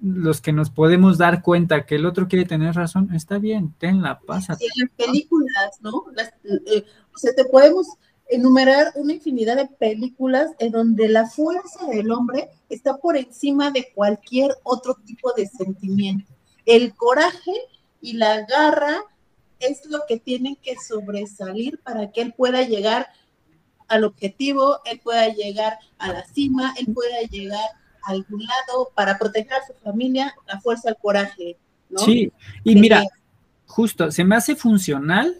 los que nos podemos dar cuenta que el otro quiere tener razón, está bien, tenla, pasa. Y en las películas, ¿no? Las, eh, o sea, te podemos enumerar una infinidad de películas en donde la fuerza del hombre está por encima de cualquier otro tipo de sentimiento. El coraje y la garra es lo que tienen que sobresalir para que él pueda llegar al objetivo, él pueda llegar a la cima, él pueda llegar a algún lado para proteger a su familia, la fuerza, el coraje. ¿no? Sí, y mira, justo, se me hace funcional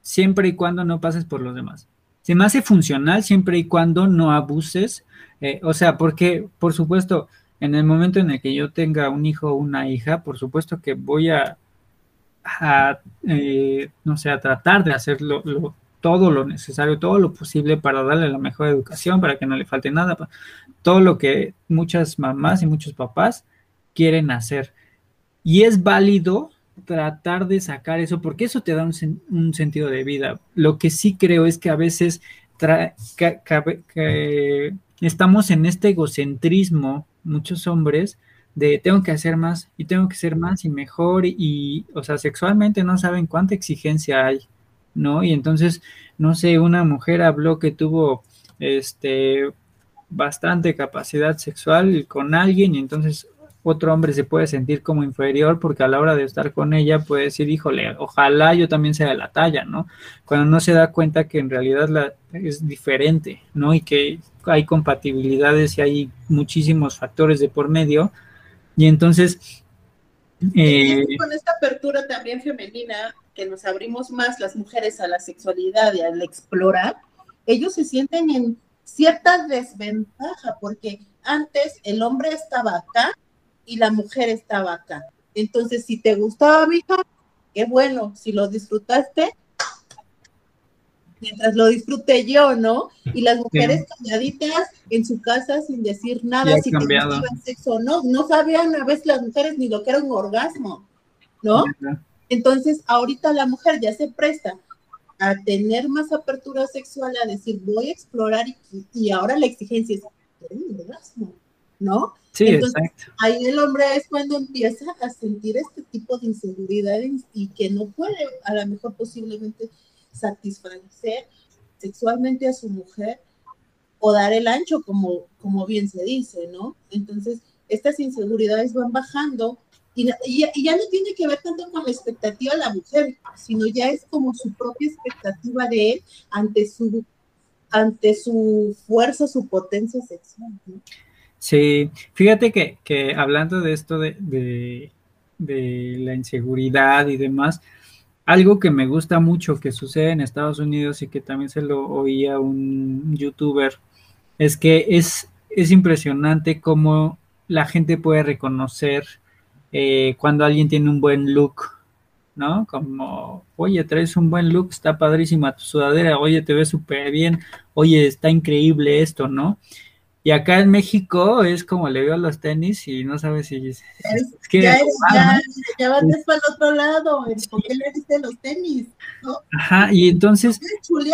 siempre y cuando no pases por los demás. Se me hace funcional siempre y cuando no abuses. Eh, o sea, porque, por supuesto, en el momento en el que yo tenga un hijo o una hija, por supuesto que voy a, eh, no sé, a tratar de hacer todo lo necesario, todo lo posible para darle la mejor educación, para que no le falte nada, todo lo que muchas mamás y muchos papás quieren hacer. Y es válido tratar de sacar eso, porque eso te da un, sentido de vida. Lo que sí creo es que a veces estamos en este egocentrismo, muchos hombres, de tengo que hacer más y tengo que ser más y mejor y, o sea, sexualmente no saben cuánta exigencia hay, ¿no? Y entonces, no sé, una mujer habló que tuvo, este, bastante capacidad sexual con alguien y entonces otro hombre se puede sentir como inferior porque a la hora de estar con ella puede decir, híjole, ojalá yo también sea de la talla, ¿no? Cuando no se da cuenta que en realidad la, es diferente, ¿no? Y que hay compatibilidades y hay muchísimos factores de por medio. Y entonces... Eh, con esta apertura también femenina, que nos abrimos más las mujeres a la sexualidad y al explorar, ellos se sienten en cierta desventaja porque antes el hombre estaba acá y la mujer estaba acá. Entonces, si te gustaba, hija, qué bueno, si lo disfrutaste, mientras lo disfruté yo, ¿no? Y las mujeres calladitas en su casa sin decir nada, si cambiado. sexo o no, no sabían a veces las mujeres ni lo que era un orgasmo, ¿no? Entonces, ahorita la mujer ya se presta a tener más apertura sexual, a decir, voy a explorar y, y ahora la exigencia es, ¿no? Sí, exacto. Ahí el hombre es cuando empieza a sentir este tipo de inseguridades y que no puede, a lo mejor posiblemente, satisfacer sexualmente a su mujer o dar el ancho, como, como bien se dice, ¿no? Entonces, estas inseguridades van bajando y, y, ya no tiene que ver tanto con la expectativa de la mujer, sino ya es como su propia expectativa de él ante su, ante su fuerza, su potencia sexual. Sí, fíjate que, que hablando de esto de, de, la inseguridad y demás, algo que me gusta mucho que sucede en Estados Unidos y que también se lo oía un youtuber, es que es, es impresionante cómo la gente puede reconocer eh, cuando alguien tiene un buen look, ¿no? Como, oye, traes un buen look, está padrísima tu sudadera, oye, te ves súper bien, oye, está increíble esto, ¿no? Y acá en México es como le veo los tenis y no sabes si es, que ya, ya, ya vas para el otro lado, ¿por qué le diste los tenis? Ajá, y entonces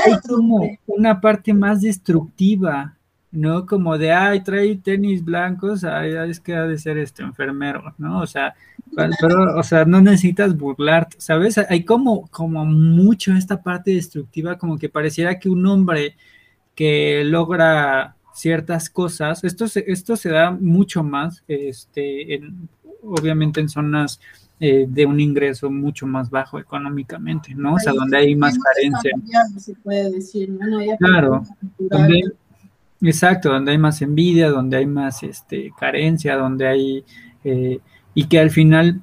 hay como una parte más destructiva, ¿no? Como de, ay, trae tenis blancos, ay, es que ha de ser este enfermero, ¿no? O sea, pero, o sea, no necesitas burlarte, ¿sabes? Hay como, como mucho esta parte destructiva, como que pareciera que un hombre que logra ciertas cosas. Esto se, esto se da mucho más, este, obviamente en zonas eh, de un ingreso mucho más bajo económicamente, ¿no? O sea, donde hay más carencia. Se puede decir, ¿no? claro. Exacto, donde hay más envidia, donde hay más este, carencia, donde hay... Eh, y que al final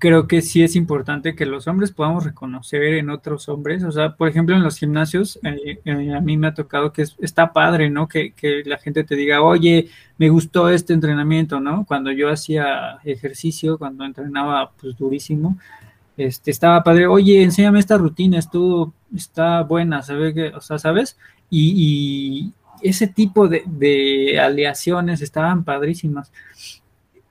creo que sí es importante que los hombres podamos reconocer en otros hombres. O sea, por ejemplo, en los gimnasios, eh, eh, a mí me ha tocado que está padre, ¿no? Que, la gente te diga, oye, me gustó este entrenamiento, ¿no? Cuando yo hacía ejercicio, cuando entrenaba, pues durísimo, este, estaba padre, oye, enséñame esta rutina, estuvo, está buena, ¿sabes? Que, o sea, ¿sabes? Y, ese tipo de, de, aleaciones estaban padrísimas.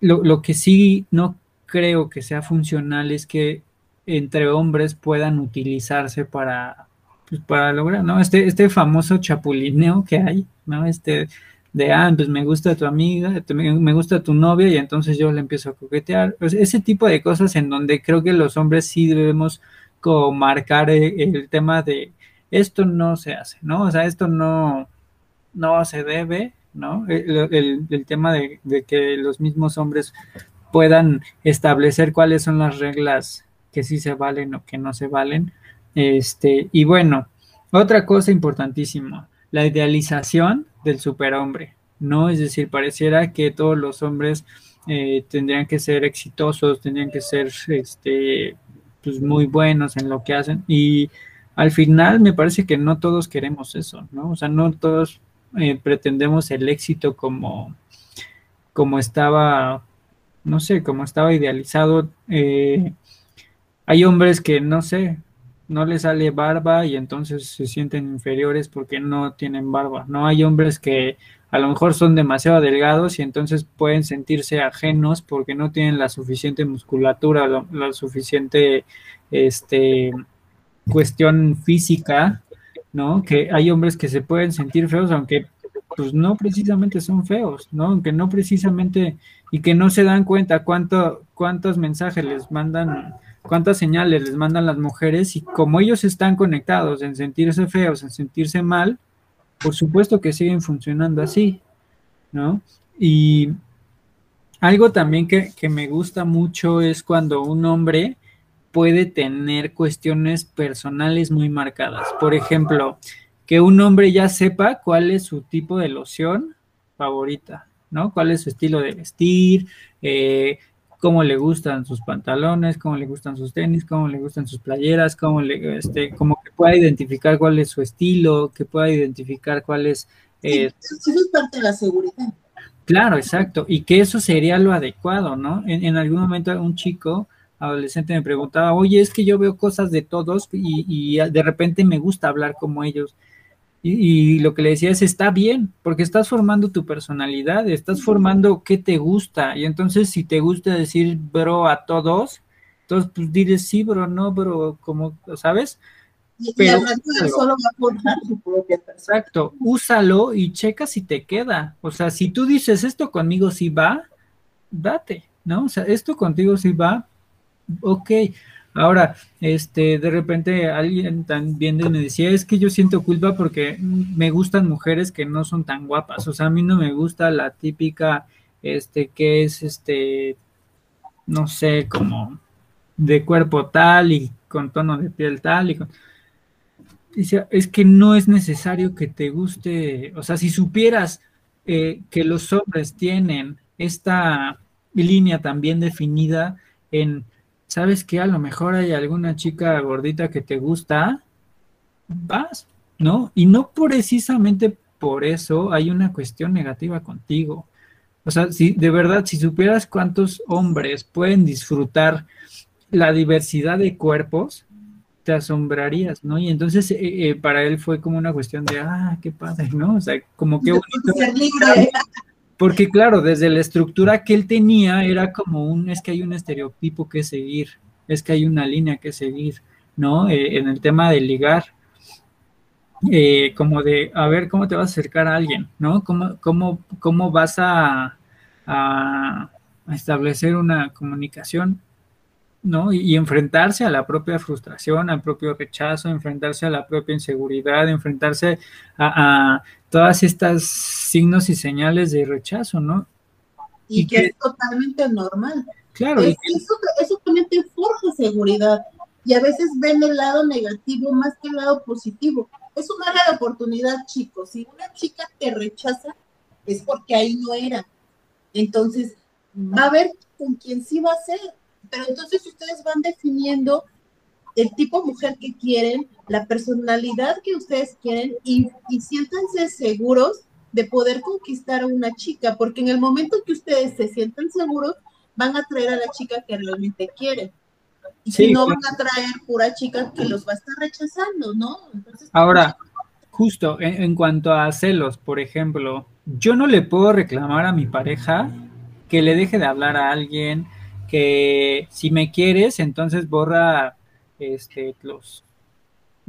Lo, lo que sí no creo que sea funcional es que entre hombres puedan utilizarse para, pues, para lograr, ¿no? Este, este famoso chapulineo que hay, ¿no? Este de, ah, pues me gusta tu amiga, me gusta tu novia y entonces yo le empiezo a coquetear. Pues ese tipo de cosas en donde creo que los hombres sí debemos marcar eh, el, tema de esto no se hace, ¿no? O sea, esto no, no se debe, ¿no? El, el, tema de, de, que los mismos hombres puedan establecer cuáles son las reglas que sí se valen o que no se valen. Este, y bueno, Otra cosa importantísima, la idealización del superhombre, ¿no? Es decir, pareciera que todos los hombres eh, tendrían que ser exitosos, tendrían que ser este, pues muy buenos en lo que hacen y al final me parece que no todos queremos eso, ¿no? O sea, no todos eh, pretendemos el éxito como, como estaba, no sé, como estaba idealizado. Eh, hay hombres que, no sé, no les sale barba y entonces se sienten inferiores porque no tienen barba. No hay hombres que a lo mejor son demasiado delgados y entonces pueden sentirse ajenos porque no tienen la suficiente musculatura, la suficiente este cuestión física, ¿no? Que hay hombres que se pueden sentir feos, aunque pues no precisamente son feos, ¿no? Aunque no precisamente, y que no se dan cuenta cuánto, cuántos mensajes les mandan, cuántas señales les mandan las mujeres, y como ellos están conectados en sentirse feos, en sentirse mal, por supuesto que siguen funcionando así, ¿no? Y algo también que, que me gusta mucho es cuando un hombre puede tener cuestiones personales muy marcadas. Por ejemplo, que un hombre ya sepa cuál es su tipo de loción favorita, ¿no? Cuál es su estilo de vestir, eh, cómo le gustan sus pantalones, cómo le gustan sus tenis, cómo le gustan sus playeras, cómo le, este, como que pueda identificar cuál es su estilo, que pueda identificar cuál es... Eh, eso es parte de la seguridad. Claro, exacto, y que eso sería lo adecuado, ¿no? En, en algún momento un chico adolescente me preguntaba, oye, es que yo veo cosas de todos y, de repente me gusta hablar como ellos. Y, lo que le decía es, está bien, porque estás formando tu personalidad, estás formando qué te gusta. Y entonces si te gusta decir bro a todos, entonces pues diles sí, bro, no, bro, como, ¿sabes? Pero solo va a formar su propia persona. Exacto, úsalo y checa si te queda. O sea, si tú dices esto conmigo sí va, date, ¿no? O sea, esto contigo sí va, ok. Ahora, este, de repente alguien también me decía, es que yo siento culpa porque me gustan mujeres que no son tan guapas. O sea, a mí no me gusta la típica, este, que es, este, no sé, como de cuerpo tal y con tono de piel tal y. Dice, es que no es necesario que te guste, o sea, si supieras eh, que los hombres tienen esta línea también definida en ¿sabes qué? A lo mejor hay alguna chica gordita que te gusta, vas, ¿no? Y no precisamente por eso hay una cuestión negativa contigo. O sea, si de verdad, si supieras cuántos hombres pueden disfrutar la diversidad de cuerpos, te asombrarías, ¿no? Y entonces eh, eh, para él fue como una cuestión de, ah, qué padre, ¿no? O sea, como que porque claro, desde la estructura que él tenía era como un, es que hay un estereotipo que seguir, es que hay una línea que seguir, ¿no? Eh, en el tema de ligar, eh, como de, a ver, ¿cómo te vas a acercar a alguien, ¿no? ¿Cómo, cómo, cómo vas a, establecer una comunicación ¿no? Y, enfrentarse a la propia frustración, al propio rechazo, enfrentarse a la propia inseguridad, enfrentarse a todas estas signos y señales de rechazo, ¿no? Y, que, es totalmente normal. Claro. eso, eso también te forja seguridad. Y a veces ven el lado negativo más que el lado positivo. Es una gran oportunidad, chicos. Si una chica te rechaza, es porque ahí no era. Entonces, va a ver con quién sí va a ser pero entonces ustedes van definiendo el tipo de mujer que quieren, la personalidad que ustedes quieren y, siéntanse seguros de poder conquistar a una chica, porque en el momento que ustedes se sientan seguros, van a traer a la chica que realmente quieren. Y si no, van a traer pura chica que los va a estar rechazando, ¿no? Ahora, justo en, en cuanto a celos, por ejemplo, yo no le puedo reclamar a mi pareja que le deje de hablar a alguien, que si me quieres, entonces borra este los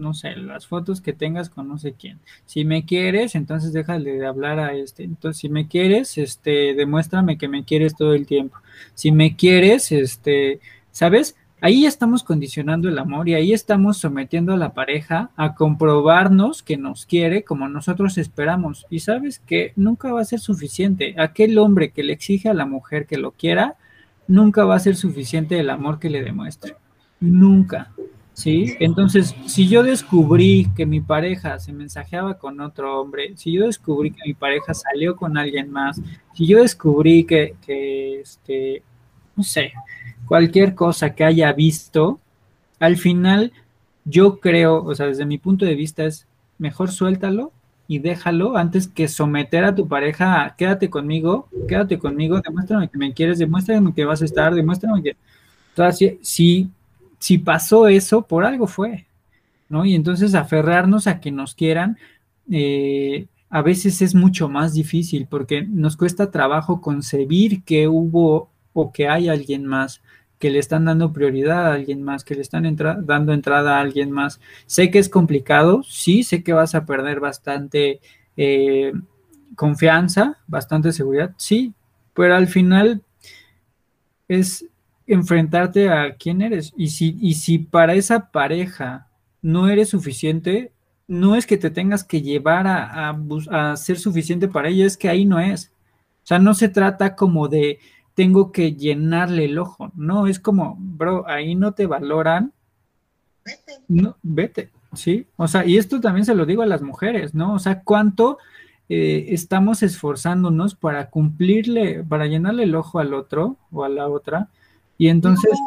no sé, las fotos que tengas con no sé quién. Si me quieres, entonces déjale de hablar a este. Entonces, si me quieres, este, demuéstrame que me quieres todo el tiempo. Si me quieres, este, ¿sabes? Ahí estamos condicionando el amor y ahí estamos sometiendo a la pareja a comprobarnos que nos quiere como nosotros esperamos. Y sabes que nunca va a ser suficiente. Aquel hombre que le exige a la mujer que lo quiera, nunca va a ser suficiente el amor que le demuestre. Nunca. ¿Sí? Entonces, si yo descubrí que mi pareja se mensajeaba con otro hombre, si yo descubrí que mi pareja salió con alguien más, si yo descubrí que, que este, no sé, cualquier cosa que haya visto, al final yo creo, o sea, desde mi punto de vista es mejor suéltalo y déjalo antes que someter a tu pareja a quédate conmigo, quédate conmigo, demuéstrame que me quieres, demuéstrame que vas a estar, demuéstrame que... Entonces, si, si pasó eso, por algo fue, ¿no? Y entonces aferrarnos a que nos quieran, eh, a veces es mucho más difícil porque nos cuesta trabajo concebir que hubo o que hay alguien más que le están dando prioridad a alguien más, que le están dando entrada a alguien más. Sé que es complicado, sí, sé que vas a perder bastante eh, confianza, bastante seguridad, sí, pero al final es enfrentarte a quién eres. Y si, y si para esa pareja no eres suficiente, no es que te tengas que llevar a, a ser suficiente para ella, es que ahí no es. O sea, no se trata como de tengo que llenarle el ojo. No, es como, bro, ahí no te valoran. Vete. No, vete, ¿sí? O sea, y esto también se lo digo a las mujeres, ¿no? O sea, ¿cuánto eh, estamos esforzándonos para cumplirle, para llenarle el ojo al otro o a la otra? Y entonces,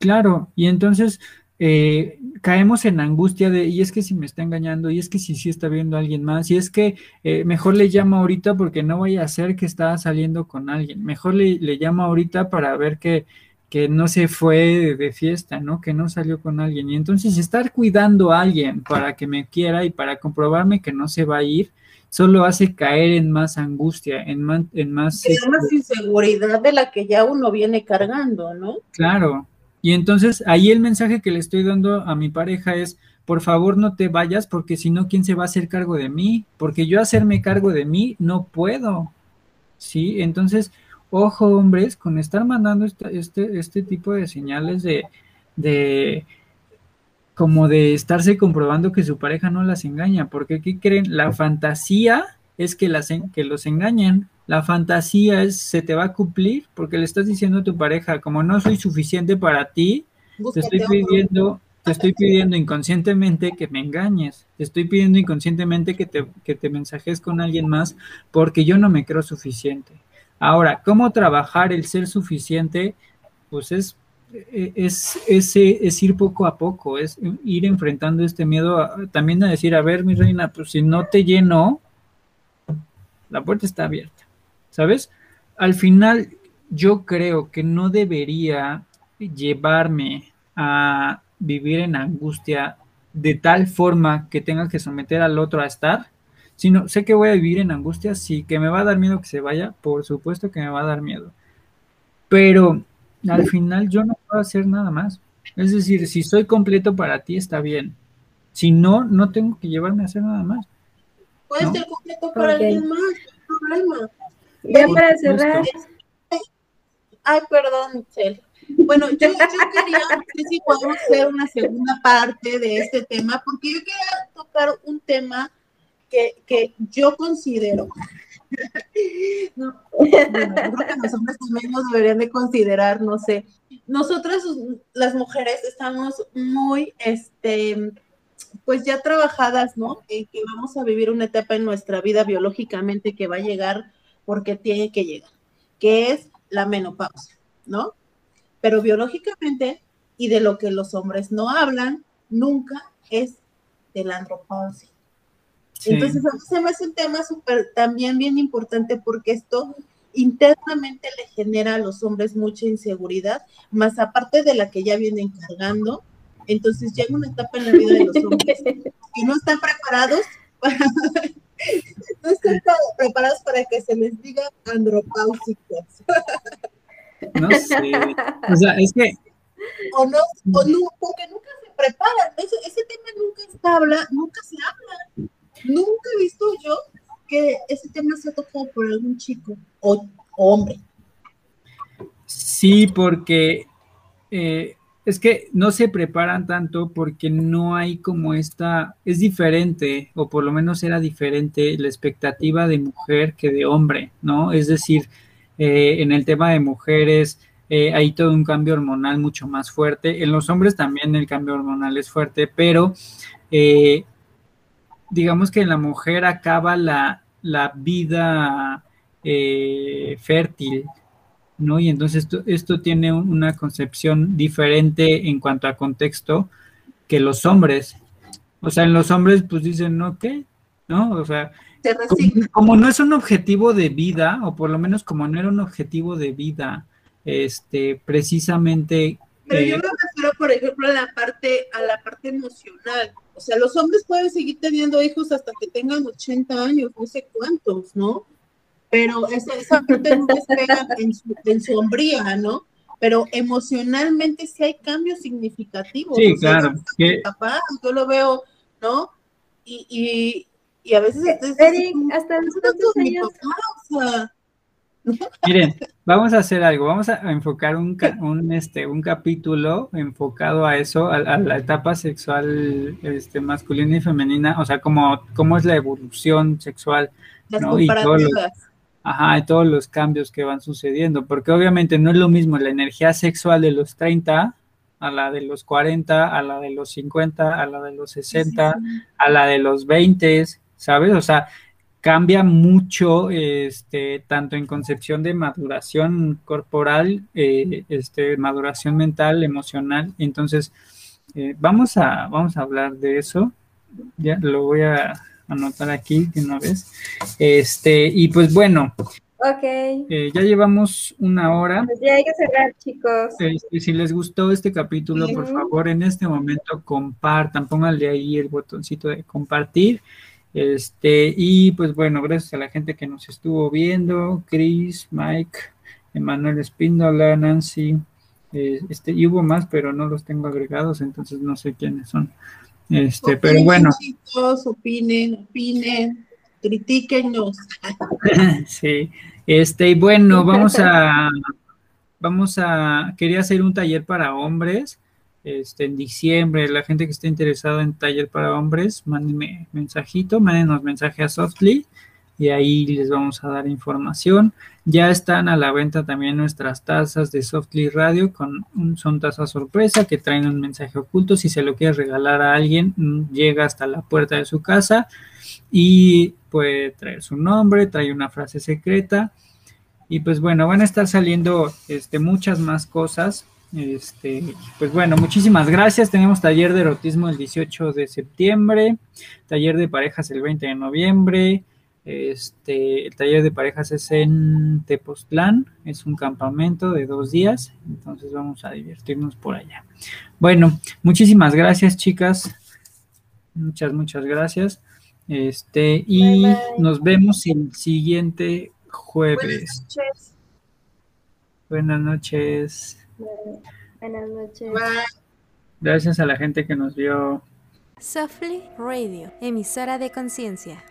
claro, y entonces eh, caemos en angustia de, y es que si me está engañando, y es que si sí está viendo a alguien más, y es que eh, mejor le llamo ahorita porque no vaya a ser que está saliendo con alguien, mejor le, le llamo ahorita para ver que, que no se fue de, fiesta, ¿no? Que no salió con alguien. Y entonces estar cuidando a alguien para que me quiera y para comprobarme que no se va a ir, solo hace caer en más angustia, en más... En más, más inseguridad de la que ya uno viene cargando, ¿no? Claro, y entonces ahí el mensaje que le estoy dando a mi pareja es, por favor no te vayas porque si no, ¿quién se va a hacer cargo de mí? Porque yo hacerme cargo de mí no puedo. ¿Sí? Entonces, ojo hombres, con estar mandando este, este, este tipo de señales de, de, como de estarse comprobando que su pareja no las engaña, porque ¿qué creen? La fantasía es que, las, que los engañen. La fantasía es, se te va a cumplir porque le estás diciendo a tu pareja, como no soy suficiente para ti, te estoy pidiendo, te estoy pidiendo inconscientemente que me engañes, te estoy pidiendo inconscientemente que te, que te mensajes con alguien más porque yo no me creo suficiente. Ahora, ¿cómo trabajar el ser suficiente? Pues es, es, es, es ir poco a poco, es ir enfrentando este miedo también a decir, a ver, mi reina, pues si no te lleno, la puerta está abierta. ¿sabes? Al final, yo creo que no debería llevarme a vivir en angustia de tal forma que tenga que someter al otro a estar, sino sé que voy a vivir en angustia, sí, que me va a dar miedo que se vaya, por supuesto que me va a dar miedo, pero al final yo no puedo hacer nada más. Es decir, si soy completo para ti, está bien. Si no, no tengo que llevarme a hacer nada más. Puedes ser completo para alguien más, no hay problema. Ya para cerrar. Ay, perdón, Cel. Bueno, yo, quería, no sé si podemos hacer una segunda parte de este tema, porque yo quería tocar un tema que, que yo considero. No, bueno, creo que los hombres también nos deberían de considerar, no sé. Nosotras, las mujeres, estamos muy, este, pues ya trabajadas, ¿no? que vamos a vivir una etapa en nuestra vida biológicamente que va a llegar porque tiene que llegar, que es la menopausia, ¿no? Pero biológicamente, y de lo que los hombres no hablan nunca, es de la andropausia. Entonces, a mí se me hace un tema súper también bien importante porque esto internamente le genera a los hombres mucha inseguridad, más aparte de la que ya vienen cargando. Entonces llega una etapa en la vida de los hombres que no están preparados para, no están preparados para que se les diga andropáusicos. No sé. O sea, es que. O no, o no porque nunca se preparan. Ese, ese tema nunca se habla, nunca se habla. Nunca he visto yo que ese por algún chico o, hombre. Sí, porque eh, es que no se preparan tanto porque no hay como esta, es diferente, o por lo menos era diferente la expectativa de mujer que de hombre, ¿no? Es decir, eh, en el tema de mujeres, eh, hay todo un cambio hormonal mucho más fuerte. En los hombres también el cambio hormonal es fuerte, pero digamos que en la mujer acaba la, vida eh, fértil, ¿no? Y entonces esto, esto tiene una concepción diferente en cuanto a contexto que los hombres. O sea, en los hombres pues dicen, ¿no? ¿Qué? ¿No? O sea, como, no es un objetivo de vida, o por lo menos como no era un objetivo de vida, este, precisamente. Pero yo eh, me refiero, por ejemplo, a la parte, a la parte emocional. O sea, los hombres pueden seguir teniendo hijos hasta que tengan 80 años, no sé cuántos, ¿no? Pero esa, esa parte no pega en su, en su hombría, ¿no? Pero emocionalmente sí hay cambios significativos. Sí, claro. yo lo veo, ¿no? y, y a veces hasta los años. Miren, vamos a hacer algo, vamos a enfocar un, un, este, un capítulo enfocado a eso, a, la etapa sexual este, masculina y femenina, o sea, como cómo es la evolución sexual, ¿no? Y todos, los, ajá, y todos los cambios que van sucediendo, porque obviamente no es lo mismo la energía sexual de los 30 a la de los 40, a la de los 50, a la de los 60, a la de los 20, ¿sabes? O sea, cambia mucho, este, tanto en concepción de maduración corporal, eh, este, maduración mental, emocional. Entonces, eh, vamos, a, vamos a hablar de eso. Ya lo voy a anotar aquí de una vez. Este, y pues bueno. Ok. Eh, ya llevamos una hora. Pues ya hay que cerrar, chicos. y si les gustó este capítulo, por favor, en este momento compartan, pónganle ahí el botoncito de compartir este, y pues bueno, gracias a la gente que nos estuvo viendo, Chris, Mike, Emanuel Espíndola, Nancy, eh, este, y hubo más, pero no los tengo agregados, entonces no sé quiénes son. Este, pero bueno. Chicos, opinen, opinen, critíquenos. sí, este, y bueno, vamos a, vamos a, quería hacer un taller para hombres este, en diciembre. La gente que esté interesada en taller para hombres, mándenme mensajito, mándenos mensaje a Softly y ahí les vamos a dar información. Ya están a la venta también nuestras tazas de Softly Radio, con son tazas sorpresa que traen un mensaje oculto. Si se lo quieres regalar a alguien, mm, llega hasta la puerta de su casa y puede traer su nombre, trae una frase secreta. Y pues bueno, van a estar saliendo este, muchas más cosas este, pues bueno, muchísimas gracias. Tenemos taller de erotismo el 18 de septiembre, taller de parejas el 20 de noviembre. Este, el taller de parejas es en Tepoztlán, es un campamento de dos días, entonces vamos a divertirnos por allá. Bueno, muchísimas gracias, chicas. Muchas, muchas gracias. Este, y nos vemos el siguiente jueves. Buenas noches. Buenas noches. Gracias a la gente que nos vio. Softly Radio, emisora de conciencia.